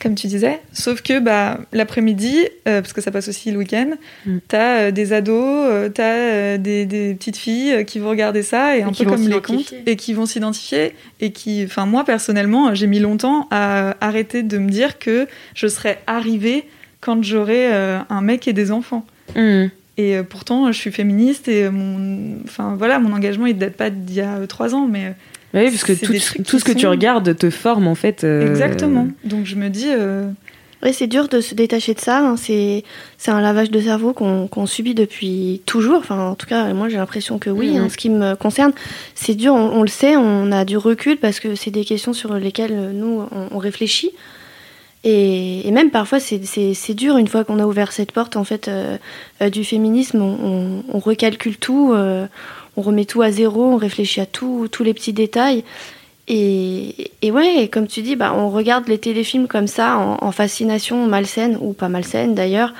Speaker 9: comme tu disais. Sauf que bah, l'après-midi, parce que ça passe aussi le week-end,
Speaker 7: Mm.
Speaker 9: t'as des ados, t'as des, des petites filles qui vont regarder ça, et, un peu comme les contes, et qui vont s'identifier. Et qui, enfin, moi personnellement, j'ai mis longtemps à arrêter de me dire que je serais arrivée quand j'aurais euh, un mec et des enfants.
Speaker 7: Mmh.
Speaker 9: Et euh, pourtant, je suis féministe et mon, enfin voilà, mon engagement il date pas d'il y a euh, trois ans, mais
Speaker 7: Oui, parce que tout, ce que tu regardes te forme, en fait. euh,
Speaker 9: Exactement. Donc je me dis, euh,
Speaker 10: Oui, c'est dur de se détacher de ça. hein. C'est c'est un lavage de cerveau qu'on qu'on subit depuis toujours. Enfin, en tout cas, moi j'ai l'impression que oui. En ce qui me concerne, c'est dur. On, on le sait, on a du recul parce que c'est des questions sur lesquelles nous on, on réfléchit. Et, et même parfois, c'est- dur une fois qu'on a ouvert cette porte en fait euh, euh, du féminisme. On, on- on recalcule tout, euh, on remet tout à zéro, on réfléchit à tout, tous les petits détails. Et, et ouais, comme tu dis, bah, on regarde les téléfilms comme ça, en, en fascination malsaine, ou pas malsaine d'ailleurs,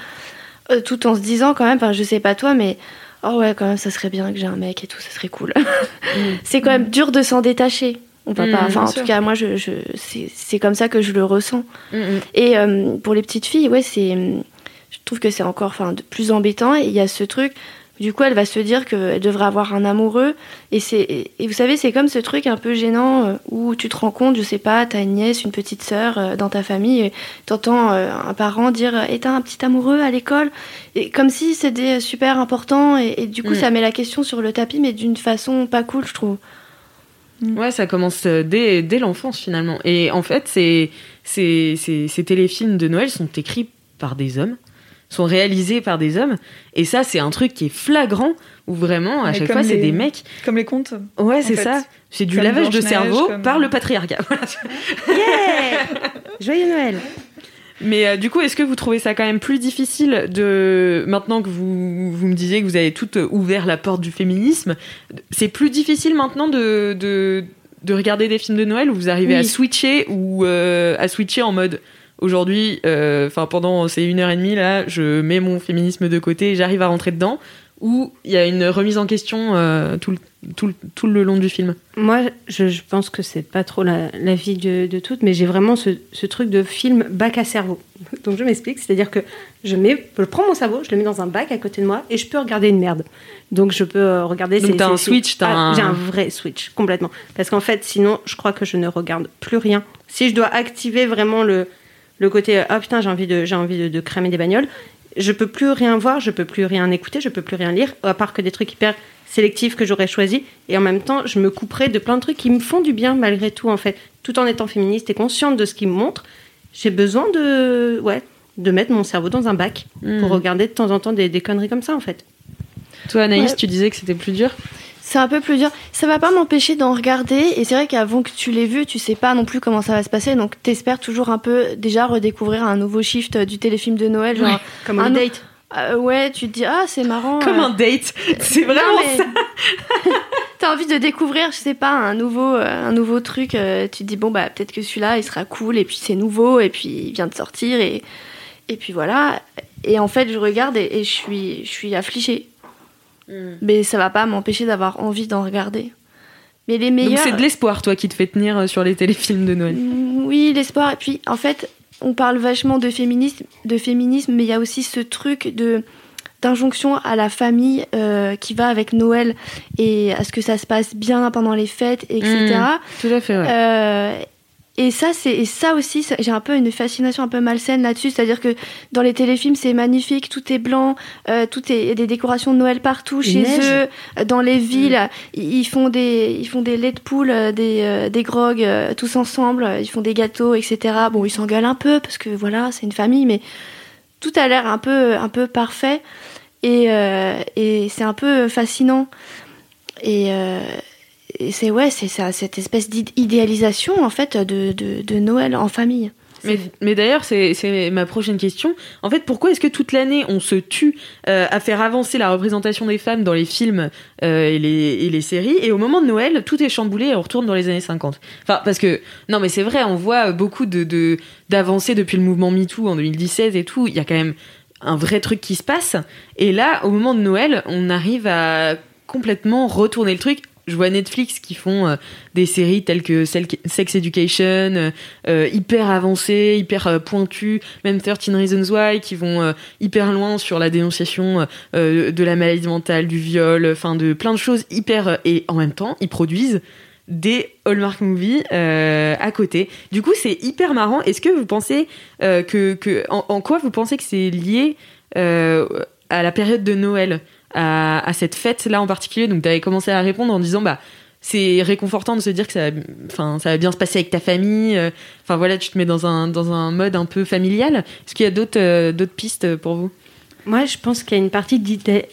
Speaker 10: euh, tout en se disant quand même, enfin, je sais pas toi, mais oh ouais, quand même, ça serait bien que j'ai un mec et tout, ça serait cool. c'est quand même dur de s'en détacher. On va pas, enfin,
Speaker 7: bien
Speaker 10: en
Speaker 7: sûr.
Speaker 10: tout cas, moi, je, je, c'est comme ça que je le ressens.
Speaker 7: Mm, mm.
Speaker 10: Et euh, pour les petites filles, ouais, c'est, je trouve que c'est encore, enfin, plus embêtant. Et il y a ce truc. Du coup, elle va se dire qu'elle devrait avoir un amoureux. Et, c'est, et, vous savez, c'est comme ce truc un peu gênant euh, où tu te rends compte, je sais pas, t'as une nièce, une petite sœur euh, dans ta famille, et t'entends un parent dire Et t'as un petit amoureux à l'école? Et comme si c'était super important. Et, et du coup, ça met la question sur le tapis, mais d'une façon pas cool, je trouve.
Speaker 7: Ouais, ça commence euh, dès, dès l'enfance finalement. Et en fait, ces, ces, ces, ces téléfilms de Noël sont écrits par des hommes, sont réalisés par des hommes. Et ça, c'est un truc qui est flagrant où vraiment, à
Speaker 9: Mais
Speaker 7: chaque fois, c'est des mecs.
Speaker 9: Comme les contes.
Speaker 7: Ouais, c'est
Speaker 9: fait.
Speaker 7: ça. C'est du
Speaker 9: Comme
Speaker 7: lavage de cerveau
Speaker 9: comme-
Speaker 7: par le patriarcat. Voilà.
Speaker 5: Joyeux Noël
Speaker 7: Mais euh, du coup, est-ce que vous trouvez ça quand même plus difficile de maintenant que vous, vous me disiez que vous avez toutes euh, ouvert la porte du féminisme, c'est plus difficile maintenant de, de, de regarder des films de Noël où vous arrivez
Speaker 10: Oui.
Speaker 7: à switcher ou euh, à switcher en mode aujourd'hui, euh, enfin pendant ces une heure et demie là, je mets mon féminisme de côté et j'arrive à rentrer dedans ou il y a une remise en question euh, tout, le, tout, le, tout le long du film.
Speaker 5: Moi, je, je pense que c'est pas trop la, la vie de, de toutes, mais j'ai vraiment ce, ce truc de film bac à cerveau. Donc je m'explique, c'est-à-dire que je, mets, je prends mon cerveau, je le mets dans un bac à côté de moi et je peux regarder une merde. Donc je peux euh, regarder.
Speaker 7: Donc t'as un switch, t'as
Speaker 5: Ah,
Speaker 7: un-
Speaker 5: J'ai un vrai switch, complètement. Parce qu'en fait, sinon, je crois que je ne regarde plus rien. Si je dois activer vraiment le, le côté ah putain, j'ai envie, de, j'ai envie de, de cramer des bagnoles, je peux plus rien voir, je peux plus rien écouter, je peux plus rien lire, à part que des trucs hyper sélectifs que j'aurais choisis. Et en même temps, je me couperai de plein de trucs qui me font du bien malgré tout, en fait. Tout en étant féministe et consciente de ce qu'ils me montrent, j'ai besoin de, ouais, de mettre mon cerveau dans un bac
Speaker 7: Hmm.
Speaker 5: pour regarder de temps en temps des, des conneries comme ça, en fait.
Speaker 7: Toi, Anaïs,
Speaker 10: Ouais.
Speaker 7: tu disais que c'était plus dur?
Speaker 10: C'est un peu plus dur. Ça va pas m'empêcher d'en regarder. Et c'est vrai qu'avant que tu l'aies vu, tu sais pas non plus comment ça va se passer. Donc t'espères toujours un peu déjà redécouvrir un nouveau shift du téléfilm de Noël. Genre,
Speaker 5: Comme
Speaker 10: un
Speaker 5: date.
Speaker 10: Euh, ouais, tu te dis, ah, c'est marrant.
Speaker 7: Comme
Speaker 10: euh,
Speaker 7: un date. C'est vraiment
Speaker 10: non, mais-
Speaker 7: ça.
Speaker 10: T'as envie de découvrir, je sais pas, un nouveau, euh, un nouveau truc. euh, tu te dis, bon, bah, peut-être que celui-là, il sera cool. Et puis c'est nouveau. Et puis il vient de sortir. Et, et puis voilà. Et en fait, je regarde et, et je, suis, je suis affligée. Mais ça va pas m'empêcher d'avoir envie d'en regarder. Mais les meilleurs.
Speaker 7: Donc c'est de l'espoir, toi, qui te fait tenir euh, sur les téléfilms de Noël.
Speaker 10: Mm, Oui, l'espoir. Et puis, en fait, on parle vachement de féminisme, de féminisme, mais il y a aussi ce truc de d'injonction à la famille euh, qui va avec Noël et à ce que ça se passe bien pendant les fêtes, etc.
Speaker 7: Mm, tout à fait, ouais.
Speaker 10: Euh, et ça, c'est et ça aussi, j'ai un peu une fascination un peu malsaine là-dessus, c'est-à-dire que dans les téléfilms, c'est magnifique, tout est blanc, euh, tout est il y a des décorations de Noël partout chez
Speaker 5: neige.
Speaker 10: eux, euh, dans les villes, ils ils font des ils font des laits de poule, euh, des euh, des grogs euh, tous ensemble, ils font des gâteaux, etc. Bon, ils s'engueulent un peu parce que voilà, c'est une famille, mais tout a l'air un peu un peu parfait. Et euh, et c'est un peu fascinant. Et euh, et c'est ouais, c'est ça, cette espèce d'idéalisation en fait de, de, de Noël en famille.
Speaker 7: Mais, mais d'ailleurs, c'est ma prochaine question. En fait, pourquoi est-ce que toute l'année on se tue euh, à faire avancer la représentation des femmes dans les films euh, et, les, et les séries et au moment de Noël, tout est chamboulé et on retourne dans les années 50 Enfin, parce que, non, mais c'est vrai, on voit beaucoup de de- d'avancées depuis le mouvement MeToo en 2017 et tout. Il y a quand même un vrai truc qui se passe. Et là, au moment de Noël, on arrive à complètement retourner le truc. Je vois Netflix qui font euh, des séries telles que Sex Education, euh, euh, hyper avancées, hyper pointues, même 13 Reasons Why, qui vont hyper loin sur la dénonciation de la maladie mentale, du viol, enfin de plein de choses hyper... et en même temps, ils produisent des Hallmark Movies à côté. Du coup, c'est hyper marrant. Est-ce que vous pensez que... que en, quoi vous pensez que c'est lié à la période de Noël? À, à cette fête-là en particulier Donc, tu avais commencé à répondre en disant, bah, c'est réconfortant de se dire que ça, enfin, ça va bien se passer avec ta famille. euh, Enfin voilà, tu te mets dans un dans un mode un peu familial. Est-ce qu'il y a d'autres euh, d'autres pistes pour vous?
Speaker 8: Moi, je pense qu'il y a une partie d'idé-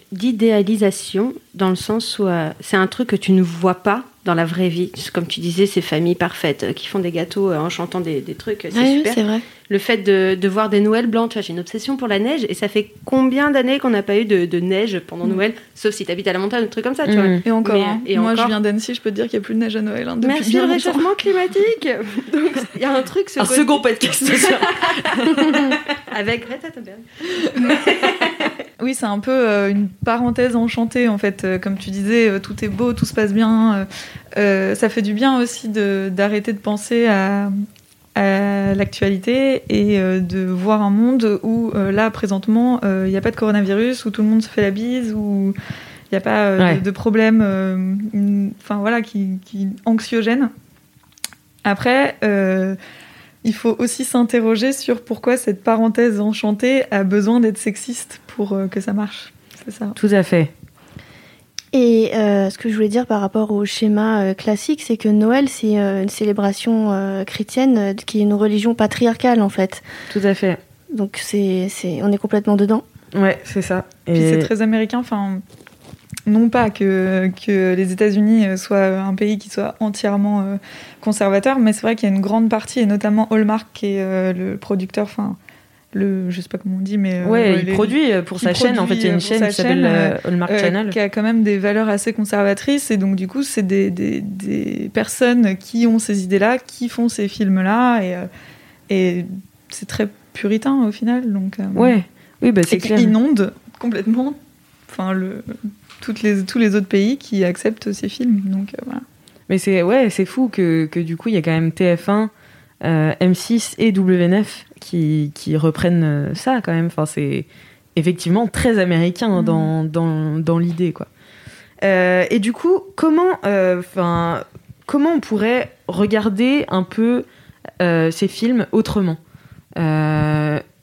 Speaker 8: d'idéalisation dans le sens où euh, c'est un truc que tu ne vois pas dans la vraie vie. Comme tu disais, ces familles parfaites euh, qui font des gâteaux euh, en chantant des, des trucs, c'est
Speaker 10: Ouais, oui,
Speaker 8: super.
Speaker 10: c'est vrai.
Speaker 8: Le fait de, de voir des Noëls blancs, tu vois, j'ai une obsession pour la neige et ça fait combien d'années qu'on n'a pas eu de, de neige pendant
Speaker 9: Mm.
Speaker 8: Noël, sauf si tu habites à la montagne, un truc comme ça, tu vois.
Speaker 9: Et encore,
Speaker 8: Mais,
Speaker 9: hein.
Speaker 8: et
Speaker 9: moi
Speaker 8: encore.
Speaker 9: je viens d'Annecy, je peux te dire qu'il n'y a plus de neige à Noël. hein, depuis
Speaker 8: Merci
Speaker 9: bien
Speaker 8: le
Speaker 9: longtemps.
Speaker 8: réchauffement climatique. Donc il y a un truc ce
Speaker 7: Un
Speaker 8: côté-
Speaker 7: second podcast. ce soir.
Speaker 8: avec Greta Thunberg.
Speaker 9: Oui, c'est un peu euh, une parenthèse enchantée en fait. Euh, comme tu disais, euh, tout est beau, tout se passe bien. Euh, euh, ça fait du bien aussi de- d'arrêter de, penser à, à l'actualité et euh, de voir un monde où euh, là présentement euh, il n'y a pas de coronavirus, où tout le monde se fait la bise, où il n'y a pas
Speaker 7: Ouais.
Speaker 9: de, de problème, une- enfin voilà, qui, qui anxiogène. Après. il faut aussi s'interroger sur pourquoi cette parenthèse enchantée a besoin d'être sexiste pour que ça marche. C'est ça.
Speaker 7: Tout à fait.
Speaker 10: Et euh, ce que je voulais dire par rapport au schéma euh, classique, c'est que Noël, c'est euh, une célébration euh, chrétienne euh, qui est une religion patriarcale en fait.
Speaker 7: Tout à fait.
Speaker 10: Donc c'est, c'est, on est complètement dedans.
Speaker 7: Ouais, c'est ça.
Speaker 9: Puis c'est très américain. Enfin, non pas que, que les États-Unis soient un pays qui soit entièrement euh, conservateur, mais c'est vrai qu'il y a une grande partie, et notamment Hallmark, qui est euh, le producteur, enfin, le, je sais pas comment on dit, mais. euh,
Speaker 7: Ouais, il
Speaker 9: les-
Speaker 7: produit euh, pour sa chaîne. En fait, il y a une
Speaker 9: euh,
Speaker 7: chaîne qui
Speaker 9: sa
Speaker 7: s'appelle euh, Hallmark
Speaker 9: euh,
Speaker 7: Channel.
Speaker 9: qui a quand même des valeurs assez conservatrices, et donc du coup, c'est des, des, des personnes qui ont ces idées-là, qui font ces films-là, et, euh, et c'est très puritain au final. Donc,
Speaker 7: Ouais. Oui, bah c'est
Speaker 9: et qui
Speaker 7: clair.
Speaker 9: inonde complètement enfin, le, toutes les, tous les autres pays qui acceptent ces films. Donc voilà.
Speaker 7: Mais c'est ouais, c'est fou que, que du coup il y a quand même TF1, euh, M6 et W9 qui, qui reprennent euh, ça quand même. Enfin c'est effectivement très américain dans, dans, dans l'idée quoi. Euh, et du coup comment euh, comment on pourrait regarder un peu euh, ces films autrement?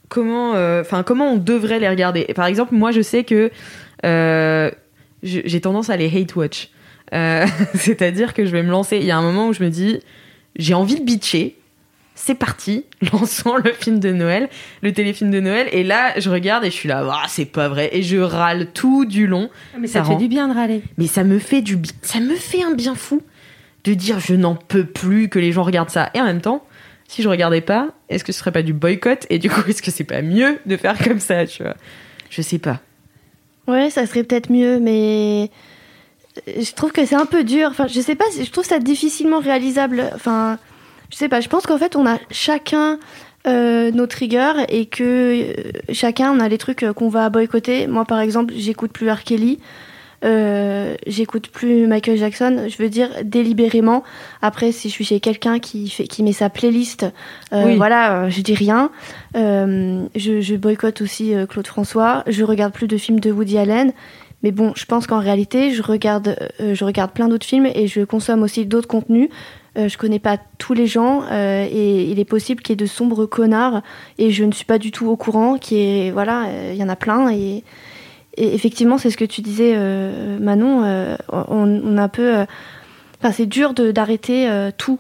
Speaker 7: Comment enfin comment on devrait les regarder? Par exemple moi je sais que j'ai tendance à les hate watch. C'est-à-dire que je vais me lancer. Il y a un moment où je me dis, j'ai envie de bitcher. C'est parti, lançons le film de Noël, le téléfilm de Noël. Et là, je regarde et je suis là, Ah, c'est pas vrai. Et je râle tout du long.
Speaker 8: Mais ça, te fait du bien de râler.
Speaker 7: Mais ça me fait du, bi- ça me fait un bien fou de dire, je n'en peux plus que les gens regardent ça. Et en même temps, si je regardais pas, est-ce que ce serait pas du boycott? Et du coup, est-ce que c'est pas mieux de faire comme ça, tu vois? Je sais pas.
Speaker 10: Ouais, ça serait peut-être mieux, mais je trouve que c'est un peu dur. Enfin, je sais pas, je trouve ça difficilement réalisable. Enfin, je sais pas, je pense qu'en fait, on a chacun euh, nos triggers et que euh, chacun, on a les trucs euh, qu'on va boycotter. Moi, par exemple, j'écoute plus R. Kelly. Euh, j'écoute plus Michael Jackson, je veux dire délibérément. Après, si je suis chez quelqu'un qui fait, qui met sa playlist, euh,
Speaker 7: Oui.
Speaker 10: voilà, je dis rien. Euh, je, je boycotte aussi Claude François. Je regarde plus de films de Woody Allen. Mais bon, je pense qu'en réalité, je regarde, je regarde plein d'autres films et je consomme aussi d'autres contenus. Euh, je connais pas tous les gens euh, et il est possible qu'il y ait de sombres connards et je ne suis pas du tout au courant. Qui est voilà, euh, il y en a plein et, et effectivement, c'est ce que tu disais, euh, Manon. on, on a un peu, enfin, c'est dur d'arrêter tout.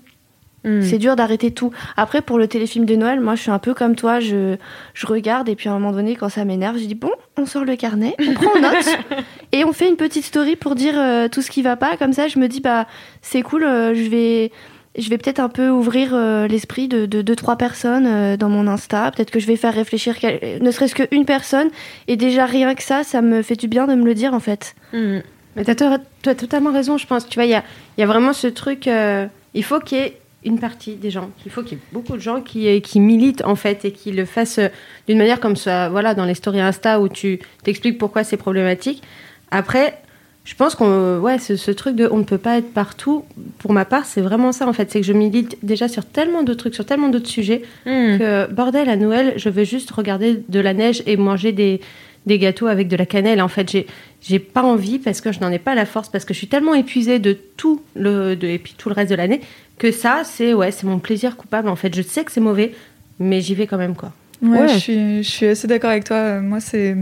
Speaker 7: Hmm.
Speaker 10: C'est dur d'arrêter tout. Après, pour le téléfilm de Noël, moi, je suis un peu comme toi. Je, je regarde et puis à un moment donné, quand ça m'énerve, je dis bon, on sort le carnet, on prend note et on fait une petite story pour dire euh, tout ce qui va pas. Comme ça, je me dis bah c'est cool. euh, je vais, je vais peut-être un peu ouvrir euh, l'esprit de, de deux trois personnes euh, dans mon Insta. Peut-être que je vais faire réfléchir, quel- ne serait-ce qu'une personne. Et déjà rien que ça, ça me fait du bien de me le dire en fait.
Speaker 7: Hmm.
Speaker 8: Mais t'as as totalement raison, je pense. Tu vois, il y a, il y a vraiment ce truc. euh, il faut qu'il y ait une partie des gens, il faut qu'il y ait beaucoup de gens qui, qui militent en fait et qui le fassent d'une manière comme ça, voilà, dans les stories Insta où tu t'expliques pourquoi c'est problématique. Après, je pense qu'on, ouais, ce, ce truc de on ne peut pas être partout, pour ma part, c'est vraiment ça en fait. C'est que je milite déjà sur tellement de trucs, sur tellement d'autres sujets
Speaker 7: Hmm.
Speaker 8: que bordel à Noël, je veux juste regarder de la neige et manger des, des gâteaux avec de la cannelle. En fait, j'ai j'ai pas envie parce que je n'en ai pas la force parce que je suis tellement épuisée de tout le de, et puis tout le reste de l'année que ça c'est ouais c'est mon plaisir coupable. En fait, je sais que c'est mauvais, mais j'y vais quand même quoi.
Speaker 9: Ouais,
Speaker 7: Ouais.
Speaker 9: Je, suis, je suis assez d'accord avec toi. Moi, c'est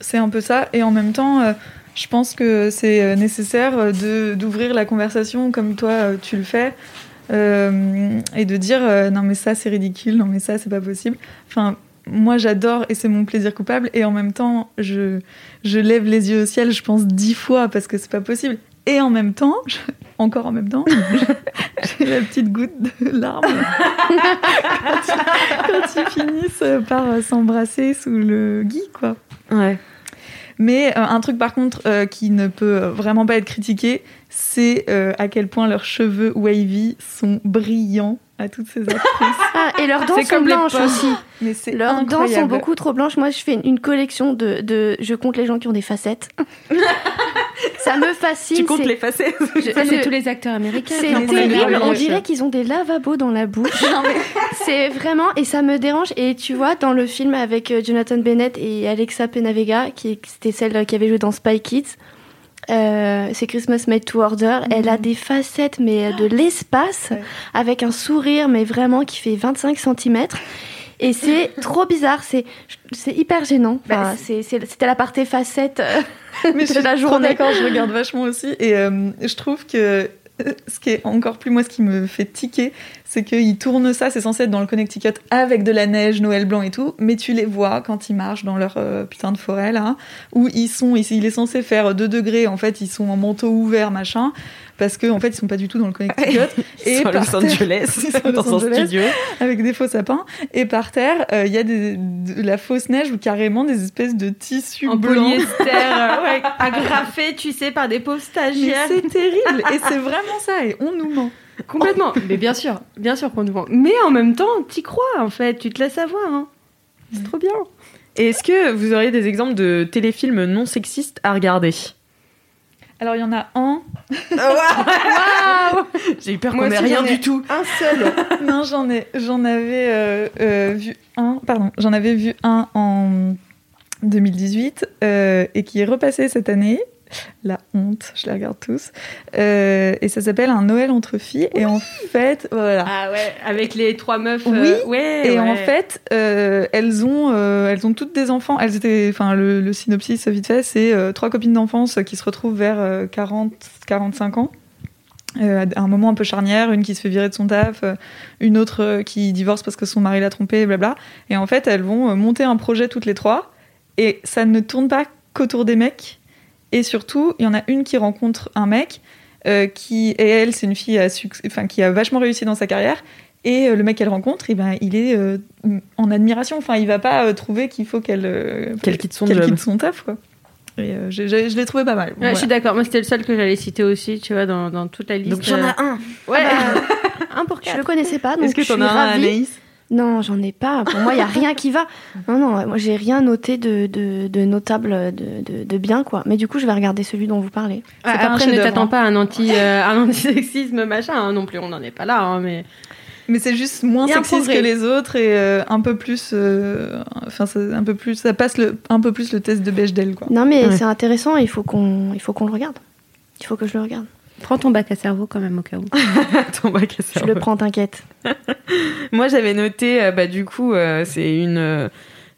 Speaker 9: c'est un peu ça. Et en même temps, euh, Je pense que c'est euh, nécessaire de d'ouvrir la conversation comme toi euh, tu le fais euh, et de dire euh, non mais ça c'est ridicule, non mais ça c'est pas possible. Enfin moi j'adore et c'est mon plaisir coupable et en même temps je je lève les yeux au ciel je pense dix fois parce que c'est pas possible et en même temps encore en même temps j'ai la petite goutte de larmes quand, ils, finissent par euh, s'embrasser sous le gui quoi.
Speaker 7: Ouais.
Speaker 9: Mais euh, un truc par contre euh, qui ne peut euh, vraiment pas être critiqué, c'est à quel point leurs cheveux wavy sont brillants à toutes ces actrices.
Speaker 10: Ah, et leurs dents sont blanches aussi.
Speaker 9: Mais
Speaker 10: Leurs dents sont beaucoup trop blanches. Moi, je fais une- collection de, de. Je compte les gens qui ont des facettes. ça me fascine.
Speaker 7: Tu comptes les facettes
Speaker 10: Je-
Speaker 5: Ça, c'est
Speaker 10: je-
Speaker 5: tous les acteurs américains.
Speaker 10: C'est terrible, on dirait qu'ils ont des lavabos dans la bouche. c'est vraiment, et ça me dérange. Et tu vois, dans le film avec euh, Jonathan Bennett et Alexa Penavega, qui c'était celle qui avait joué dans Spy Kids, euh, c'est Christmas Made to Order, elle a des facettes, mais de l'espace,
Speaker 9: Ouais.
Speaker 10: avec un sourire, mais vraiment qui fait 25 cm. Et c'est trop bizarre, c'est hyper gênant. Enfin, c'est- C'était la partie facette euh,
Speaker 9: Mais je
Speaker 10: de
Speaker 9: suis
Speaker 10: la journée.
Speaker 9: d'accord, je regarde vachement aussi. Et euh, je trouve que euh, ce qui est encore plus, moi, ce qui me fait tiquer, c'est qu'ils tournent ça, c'est censé être dans le Connecticut avec de la neige, Noël blanc et tout, mais tu les vois quand ils marchent dans leur euh, putain de forêt, là, où ils sont, il est censé faire 2 degrés, en fait, ils sont en manteau ouvert, machin, parce qu'en en fait, ils sont pas du tout dans le Connecticut.
Speaker 7: Et
Speaker 9: par
Speaker 7: Los
Speaker 9: terre-
Speaker 7: Angeles,
Speaker 9: Ils sont à Los
Speaker 7: dans
Speaker 9: Angeles
Speaker 7: studio.
Speaker 9: avec des faux sapins. Et par terre, euh, il y a des, de la fausse neige ou carrément des espèces de tissus
Speaker 5: En
Speaker 9: blancs.
Speaker 5: polyester, euh, ouais, agrafé, tu sais, par des pauvres stagiaires.
Speaker 9: c'est terrible et c'est vraiment ça et on nous ment.
Speaker 5: Complètement. Mais bien sûr, bien sûr qu'on nous vend. Mais en même temps, t'y crois, en fait. Tu te laisses avoir. Hein. C'est trop bien.
Speaker 7: Et Est-ce que vous auriez des exemples de téléfilms non sexistes à regarder?
Speaker 9: Alors il y en a un.
Speaker 7: J'ai eu peur qu'on ait rien du tout.
Speaker 5: Un seul.
Speaker 9: non, j'en ai, j'en avais euh, euh, vu un. Pardon, j'en avais vu un en 2018 euh, et qui est repassé cette année. La honte, je les regarde tous. Euh, et ça s'appelle Un Noël entre filles. Et en fait, voilà.
Speaker 5: Ah ouais, avec les trois meufs.
Speaker 9: Oui,
Speaker 5: euh, ouais,
Speaker 9: Et
Speaker 5: ouais.
Speaker 9: en fait, euh, elles ont, elles ont toutes des enfants. Elles étaient, enfin, le, le synopsis vite fait, c'est trois copines d'enfance qui se retrouvent vers euh, 40, 45 ans. Euh, à un moment un peu charnière, une qui se fait virer de son taf, euh, une autre euh, qui divorce parce que son mari l'a trompée, blabla. Et en fait, elles vont monter un projet toutes les trois. Et ça ne tourne pas qu'autour des mecs. Et surtout, il y en a une qui rencontre un mec euh, qui, et elle, c'est une fille à succ- enfin, qui a vachement réussi dans sa carrière. Et euh, le mec qu'elle rencontre, eh ben, il est euh, en admiration. Enfin, il va pas euh, trouver qu'il faut qu'elle euh,
Speaker 7: Qu'elle quitte son
Speaker 9: qu'elle
Speaker 7: job.
Speaker 9: quitte son taf, quoi. Et euh, je l'ai trouvé pas mal.
Speaker 5: Ouais,
Speaker 9: Voilà.
Speaker 5: Je suis d'accord. Moi, c'était le seul que j'allais citer aussi, tu vois, dans, dans toute la liste.
Speaker 7: Donc j'en ai un.
Speaker 5: Ouais.
Speaker 10: Ah
Speaker 5: un pour
Speaker 10: Je
Speaker 5: quatre.
Speaker 10: le connaissais pas, donc
Speaker 7: Est-ce que
Speaker 10: je suis
Speaker 7: as un,
Speaker 10: ravie.
Speaker 7: Anaïs?
Speaker 10: Non, j'en ai pas. Pour moi, il y a rien qui va. Non, non, moi j'ai rien noté de, de, de notable, de, de, de bien, quoi. Mais du coup, je vais regarder celui dont vous parlez.
Speaker 5: Ouais, après, ne t'attends
Speaker 9: hein.
Speaker 5: pas à un anti, euh, un antisexisme machin hein, non plus. On n'en est pas là, hein, mais
Speaker 9: Mais c'est juste moins sexiste que les autres et euh, un peu plus, euh, enfin, c'est un peu plus, ça passe le, un peu plus le test de Bechdel, quoi.
Speaker 10: Non, mais
Speaker 7: Ouais.
Speaker 10: c'est intéressant, il faut qu'on il faut qu'on le regarde. Il faut que je le regarde.
Speaker 5: Prends ton bac à cerveau quand même au cas où.
Speaker 7: Ton bac à
Speaker 10: Je
Speaker 7: cerveau.
Speaker 10: le prends, t'inquiète.
Speaker 7: Moi, j'avais noté, euh, bah, du coup, euh, c'est une. euh,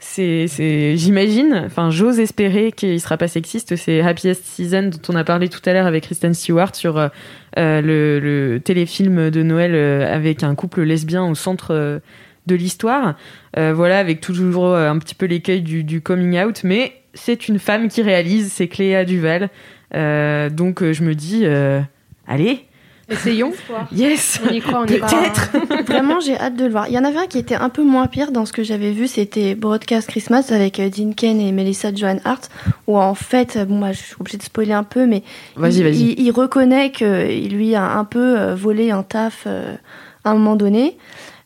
Speaker 7: c'est, c'est, j'imagine, enfin, j'ose espérer qu'il sera pas sexiste. C'est Happiest Season dont on a parlé tout à l'heure avec Kristen Stewart sur le, le téléfilm de Noël avec un couple lesbien au centre de l'histoire. Voilà, avec toujours un petit peu l'écueil du, du coming out, mais c'est une femme qui réalise, c'est Cléa Duval. Euh, donc, euh, je me dis, euh, allez,
Speaker 5: Essayons.
Speaker 7: yes,
Speaker 5: On y croit, on y croit.
Speaker 7: peut-être.
Speaker 10: Vraiment, j'ai hâte de le voir. Il y en avait un qui était un peu moins pire dans ce que j'avais vu, c'était Broadcast Christmas avec Dean Ken et Melissa Joan Hart, où en fait, bon, bah, je suis obligée de spoiler un peu, mais
Speaker 7: Vas-y,
Speaker 10: il,
Speaker 7: vas-y.
Speaker 10: il- il reconnaît qu'il lui a un peu volé un taf euh, à un moment donné.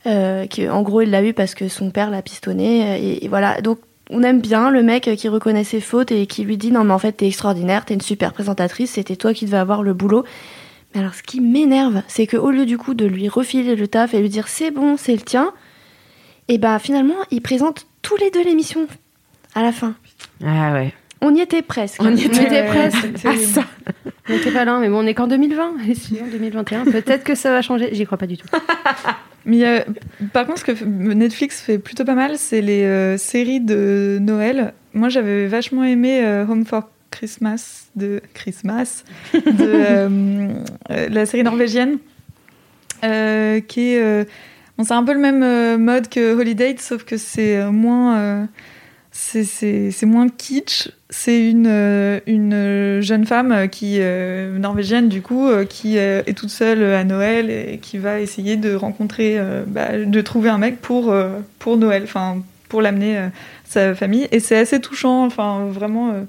Speaker 10: Euh, que, en gros, il l'a eu parce que son père l'a pistonné. Et, et voilà. Donc, on aime bien le mec qui reconnaît ses fautes et qui lui dit Non, mais en fait, t'es extraordinaire, t'es une super présentatrice, c'était toi qui devais avoir le boulot. Mais alors, ce qui m'énerve, c'est qu'au lieu du coup de lui refiler le taf et lui dire C'est bon, c'est le tien, et ben finalement, il présente tous les deux l'émission à la fin.
Speaker 7: Ah ouais.
Speaker 10: On y était presque.
Speaker 7: On y était
Speaker 5: était presque.
Speaker 7: Ça.
Speaker 5: On n'était pas là, mais bon, on est qu'en 2020. Et si en 2021, peut-être que ça va changer. J'y crois pas du tout.
Speaker 9: Mais a- par contre, ce que Netflix fait plutôt pas mal, c'est les euh, séries de Noël. Moi, j'avais vachement aimé euh, Home for Christmas de Christmas de euh, euh, la série norvégienne euh, qui est euh, bon, c'est un peu le même euh, mode que Holiday sauf que c'est euh, moins euh, c'est- moins kitsch. C'est une, euh, une jeune femme qui euh, norvégienne du coup euh, qui euh, est toute seule à Noël et qui va essayer de rencontrer euh, bah, de trouver un mec pour euh, pour Noël enfin pour l'amener euh, sa famille. Et c'est assez touchant enfin vraiment euh,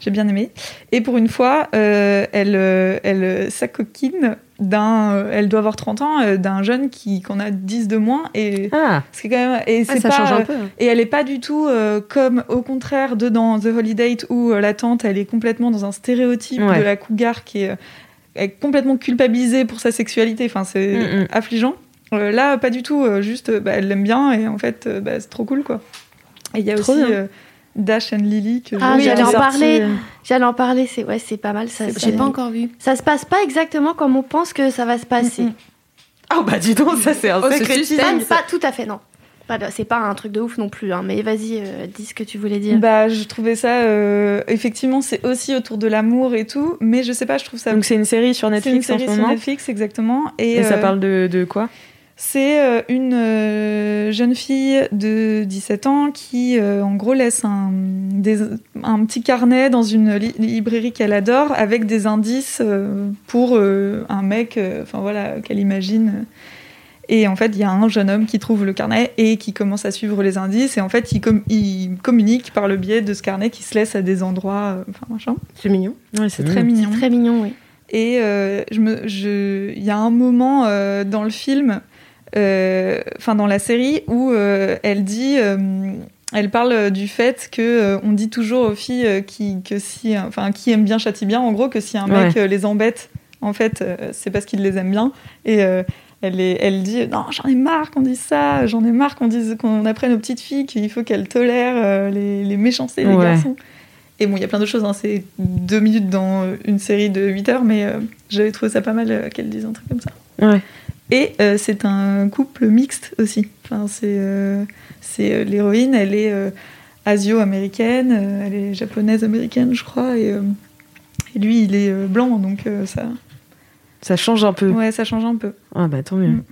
Speaker 9: j'ai bien aimé. Et pour une fois euh, elle euh, elle euh, s'acoquine d'un euh, elle doit avoir 30 ans euh, d'un jeune qui qu'on a 10 de moins et
Speaker 7: Ah,
Speaker 9: c'est quand même et
Speaker 5: Ah, ça
Speaker 9: pas
Speaker 5: change un
Speaker 9: euh,
Speaker 5: peu.
Speaker 9: et elle est pas du tout euh, comme au contraire de dans The Holiday où euh, la tante elle est complètement dans un stéréotype
Speaker 7: Ouais.
Speaker 9: de la cougar qui est, est complètement culpabilisée pour sa sexualité enfin c'est
Speaker 7: Mm, mm.
Speaker 9: affligeant Euh, là pas du tout juste bah, elle l'aime bien et en fait bah, c'est trop cool quoi et il y a
Speaker 7: Trop
Speaker 9: aussi Dash and Lily que
Speaker 10: Ah, j'allais en parler.
Speaker 9: euh,
Speaker 10: J'allais en parler, c'est ouais, c'est pas mal. Ça,
Speaker 5: J'ai pas encore vu.
Speaker 10: ça se passe pas exactement comme on pense que ça va se passer.
Speaker 9: Mm,
Speaker 7: oh bah dis donc, ça c'est un
Speaker 5: Oh, suspense.
Speaker 7: teasing.
Speaker 10: Pas, pas tout à fait, non. C'est pas un truc de ouf non plus, hein, mais vas-y, euh, dis ce que tu voulais dire.
Speaker 9: Bah, je trouvais ça. euh, effectivement, c'est aussi autour de l'amour et tout, mais je sais pas, je trouve ça.
Speaker 7: Donc c'est une série sur
Speaker 9: c'est une
Speaker 7: Netflix en
Speaker 9: série
Speaker 7: ce
Speaker 9: sur
Speaker 7: moment.
Speaker 9: Netflix, exactement. Et,
Speaker 7: Et ça parle de, de quoi?
Speaker 9: C'est euh, une euh, jeune fille de 17 ans qui, euh, en gros, laisse un, des- un petit carnet dans une li- librairie qu'elle adore avec des indices pour un mec, enfin voilà, qu'elle imagine. Et en fait, il y a un jeune homme qui trouve le carnet et qui commence à suivre les indices. Et en fait, il, com- il communique par le biais de ce carnet qui se laisse à des endroits, enfin machin.
Speaker 5: C'est mignon.
Speaker 7: Ouais,
Speaker 9: C'est très mignon.
Speaker 10: Très mignon, oui.
Speaker 9: Et euh, je me, je, il y a un moment euh, dans le film, enfin dans la série, où euh, elle dit, euh, elle parle du fait que euh, on dit toujours aux filles euh, qui, que si, enfin qui aiment bien châtie bien, en gros que si un mec
Speaker 7: Ouais.
Speaker 9: euh, les embête, en fait, euh, c'est parce qu'il les aime bien. Et euh, elle, est- elle dit non, j'en ai marre qu'on dise ça, j'en ai marre qu'on dise qu'on apprenne aux petites filles qu'il faut qu'elles tolèrent euh, les, les méchancetés des
Speaker 7: Ouais.
Speaker 9: garçons. Et bon, il y a plein de choses, hein. c'est deux minutes dans euh, une série de 8 heures, mais euh, j'avais trouvé ça pas mal euh, qu'elle dise un truc comme ça.
Speaker 7: Ouais.
Speaker 9: Et euh, c'est un couple mixte aussi. Enfin, c'est euh, euh, l'héroïne, elle est euh, asio-américaine, euh, elle est japonaise-américaine, je crois, et, euh, et lui, il est euh, blanc, donc euh, ça,
Speaker 7: Ça change un peu.
Speaker 9: ouais, ça change un peu.
Speaker 7: Ah bah tant mieux.
Speaker 9: Mm.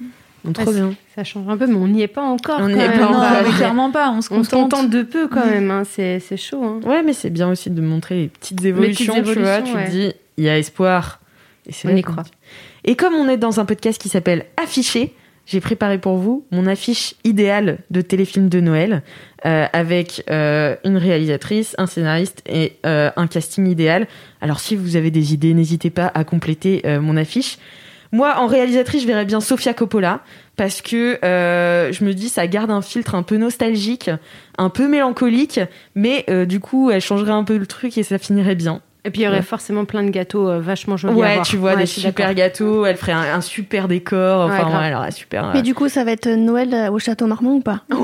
Speaker 7: Bon, trop
Speaker 5: Ouais,
Speaker 7: bien.
Speaker 5: Ça change un peu, mais on n'y est pas encore.
Speaker 7: On n'y est pas
Speaker 9: non,
Speaker 7: encore.
Speaker 9: mais clairement pas, on se
Speaker 5: On se
Speaker 9: contente.
Speaker 5: de peu quand
Speaker 9: Ouais.
Speaker 5: même. hein. C'est chaud. hein.
Speaker 7: Ouais, mais c'est bien aussi de montrer les petites évolutions,
Speaker 5: petites
Speaker 7: tu vois. Tu te dis, il y a espoir. Et c'est
Speaker 5: On
Speaker 7: vrai
Speaker 5: y croit.
Speaker 7: Et comme on est dans un podcast qui s'appelle Affiché, j'ai préparé pour vous mon affiche idéale de téléfilm de Noël euh, avec euh, une réalisatrice, un scénariste et euh, un casting idéal. Alors si vous avez des idées, n'hésitez pas à compléter mon affiche. Moi, en réalisatrice, je verrais bien Sofia Coppola parce que je me dis ça garde un filtre un peu nostalgique, un peu mélancolique, mais du coup, elle changerait un peu le truc et ça finirait bien.
Speaker 5: Et puis il y aurait
Speaker 7: Ouais.
Speaker 5: forcément plein de gâteaux euh, vachement jolis à
Speaker 7: Ouais,
Speaker 5: voir.
Speaker 7: tu vois,
Speaker 5: Ouais,
Speaker 7: des super gâteaux, elle ferait un, un super décor, enfin,
Speaker 5: grave.
Speaker 7: ouais, elle aurait super.
Speaker 10: Mais du coup, ça va être Noël euh, au Château Marmont ou pas?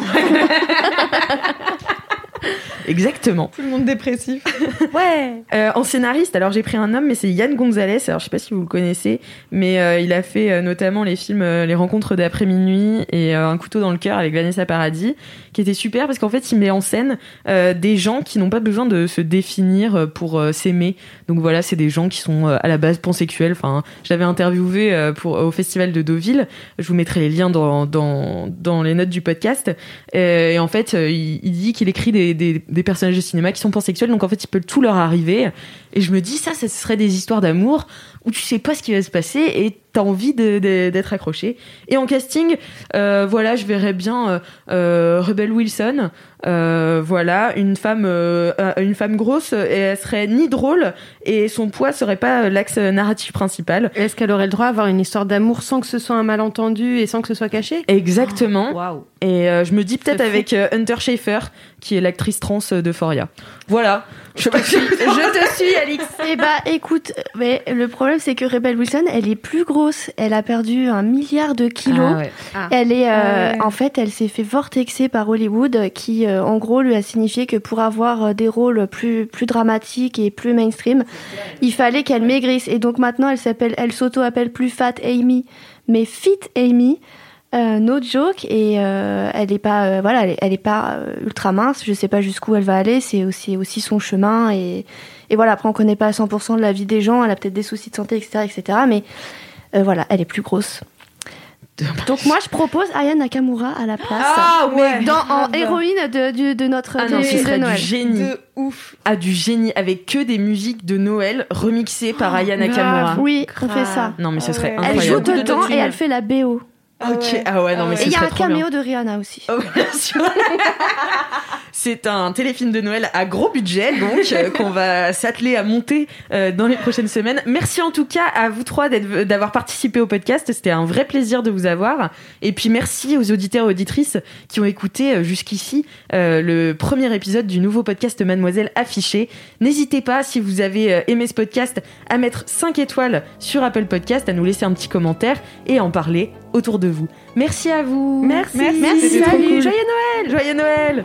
Speaker 7: Exactement.
Speaker 9: Tout le monde dépressif.
Speaker 5: Ouais.
Speaker 7: Euh, en scénariste, alors j'ai pris un homme, mais c'est Yann Gonzalez. Alors je sais pas si vous le connaissez, mais euh, il a fait euh, notamment les films Les Rencontres d'après minuit et Un couteau dans le cœur avec Vanessa Paradis, qui était super parce qu'en fait il met en scène des gens qui n'ont pas besoin de se définir pour s'aimer. Donc voilà, c'est des gens qui sont à la base pansexuels. Enfin, je l'avais interviewé pour au festival de Deauville. Je vous mettrai les liens dans dans, dans les notes du podcast. Et en fait, il, il dit qu'il écrit des, des, personnages de cinéma qui sont pansexuels, donc en fait, il peut tout leur arriver. Et je me dis, ça, ça serait des histoires d'amour où tu sais pas ce qui va se passer et t'as envie de- de- d'être accroché. Et en casting, euh, voilà, je verrais bien euh, euh, Rebel Wilson. Euh, voilà, une femme, une femme grosse et elle serait ni drôle et son poids serait pas l'axe narratif principal.
Speaker 5: Est-ce qu'elle aurait le droit d'avoir une histoire d'amour sans que ce soit un malentendu et sans que ce soit caché?
Speaker 7: Exactement.
Speaker 5: Waouh.
Speaker 7: Et je me dis peut-être avec Hunter Schafer, qui est l'actrice trans d'Euphoria. Voilà. Je, te suis, je te suis, Alix.
Speaker 10: Eh bah écoute, mais le problème c'est que Rebel Wilson, elle est plus grosse. Elle a perdu un milliard de kilos.
Speaker 7: Ah ouais.
Speaker 5: Ah.
Speaker 10: Elle est, euh,
Speaker 9: Ah ouais.
Speaker 10: en fait, elle s'est fait vortexer par Hollywood, qui, euh, en gros, lui a signifié que pour avoir euh, des rôles plus plus dramatiques et plus mainstream, il fallait qu'elle maigrisse. Et donc maintenant, elle s'appelle, elle s'auto-appelle plus Fat Amy, mais Fit Amy. Euh, no joke et euh, elle est pas euh, voilà elle est, elle est pas euh, ultra mince. Je sais pas jusqu'où elle va aller. C'est aussi aussi son chemin et, et voilà. Après on connaît pas à 100% de la vie des gens. Elle a peut-être des soucis de santé etc etc mais euh, voilà elle est plus grosse. Donc moi je propose Aya Nakamura à la place.
Speaker 7: Ah ouais.
Speaker 10: dans, en héroïne de, de notre
Speaker 7: Ah non, ce serait
Speaker 10: de
Speaker 7: du génie.
Speaker 9: De ouf.
Speaker 7: Ah, du génie. Avec que des musiques de Noël remixées par Aya Nakamura.
Speaker 10: oui on fait ça.
Speaker 7: Non, mais ce serait
Speaker 9: Ah ouais.
Speaker 10: elle
Speaker 7: incroyable.
Speaker 10: joue dedans et elle fait la BO
Speaker 7: Ok, ah ouais, non, mais
Speaker 10: et
Speaker 7: ce
Speaker 10: il y a un caméo de Rihanna aussi.
Speaker 7: Oh, bien sûr. C'est un téléfilm de Noël à gros budget, donc euh, qu'on va s'atteler à monter euh, dans les prochaines semaines. Merci en tout cas à vous trois d'avoir participé au podcast. C'était un vrai plaisir de vous avoir. Et puis merci aux auditeurs et auditrices qui ont écouté euh, jusqu'ici euh, le premier épisode du nouveau podcast Mademoiselle affiché. N'hésitez pas, si vous avez aimé ce podcast, à mettre 5 étoiles sur Apple Podcast, à nous laisser un petit commentaire et à en parler autour de vous. Merci à vous.
Speaker 5: Merci.
Speaker 10: Merci, salut.
Speaker 7: cool. Joyeux Noël. Joyeux Noël.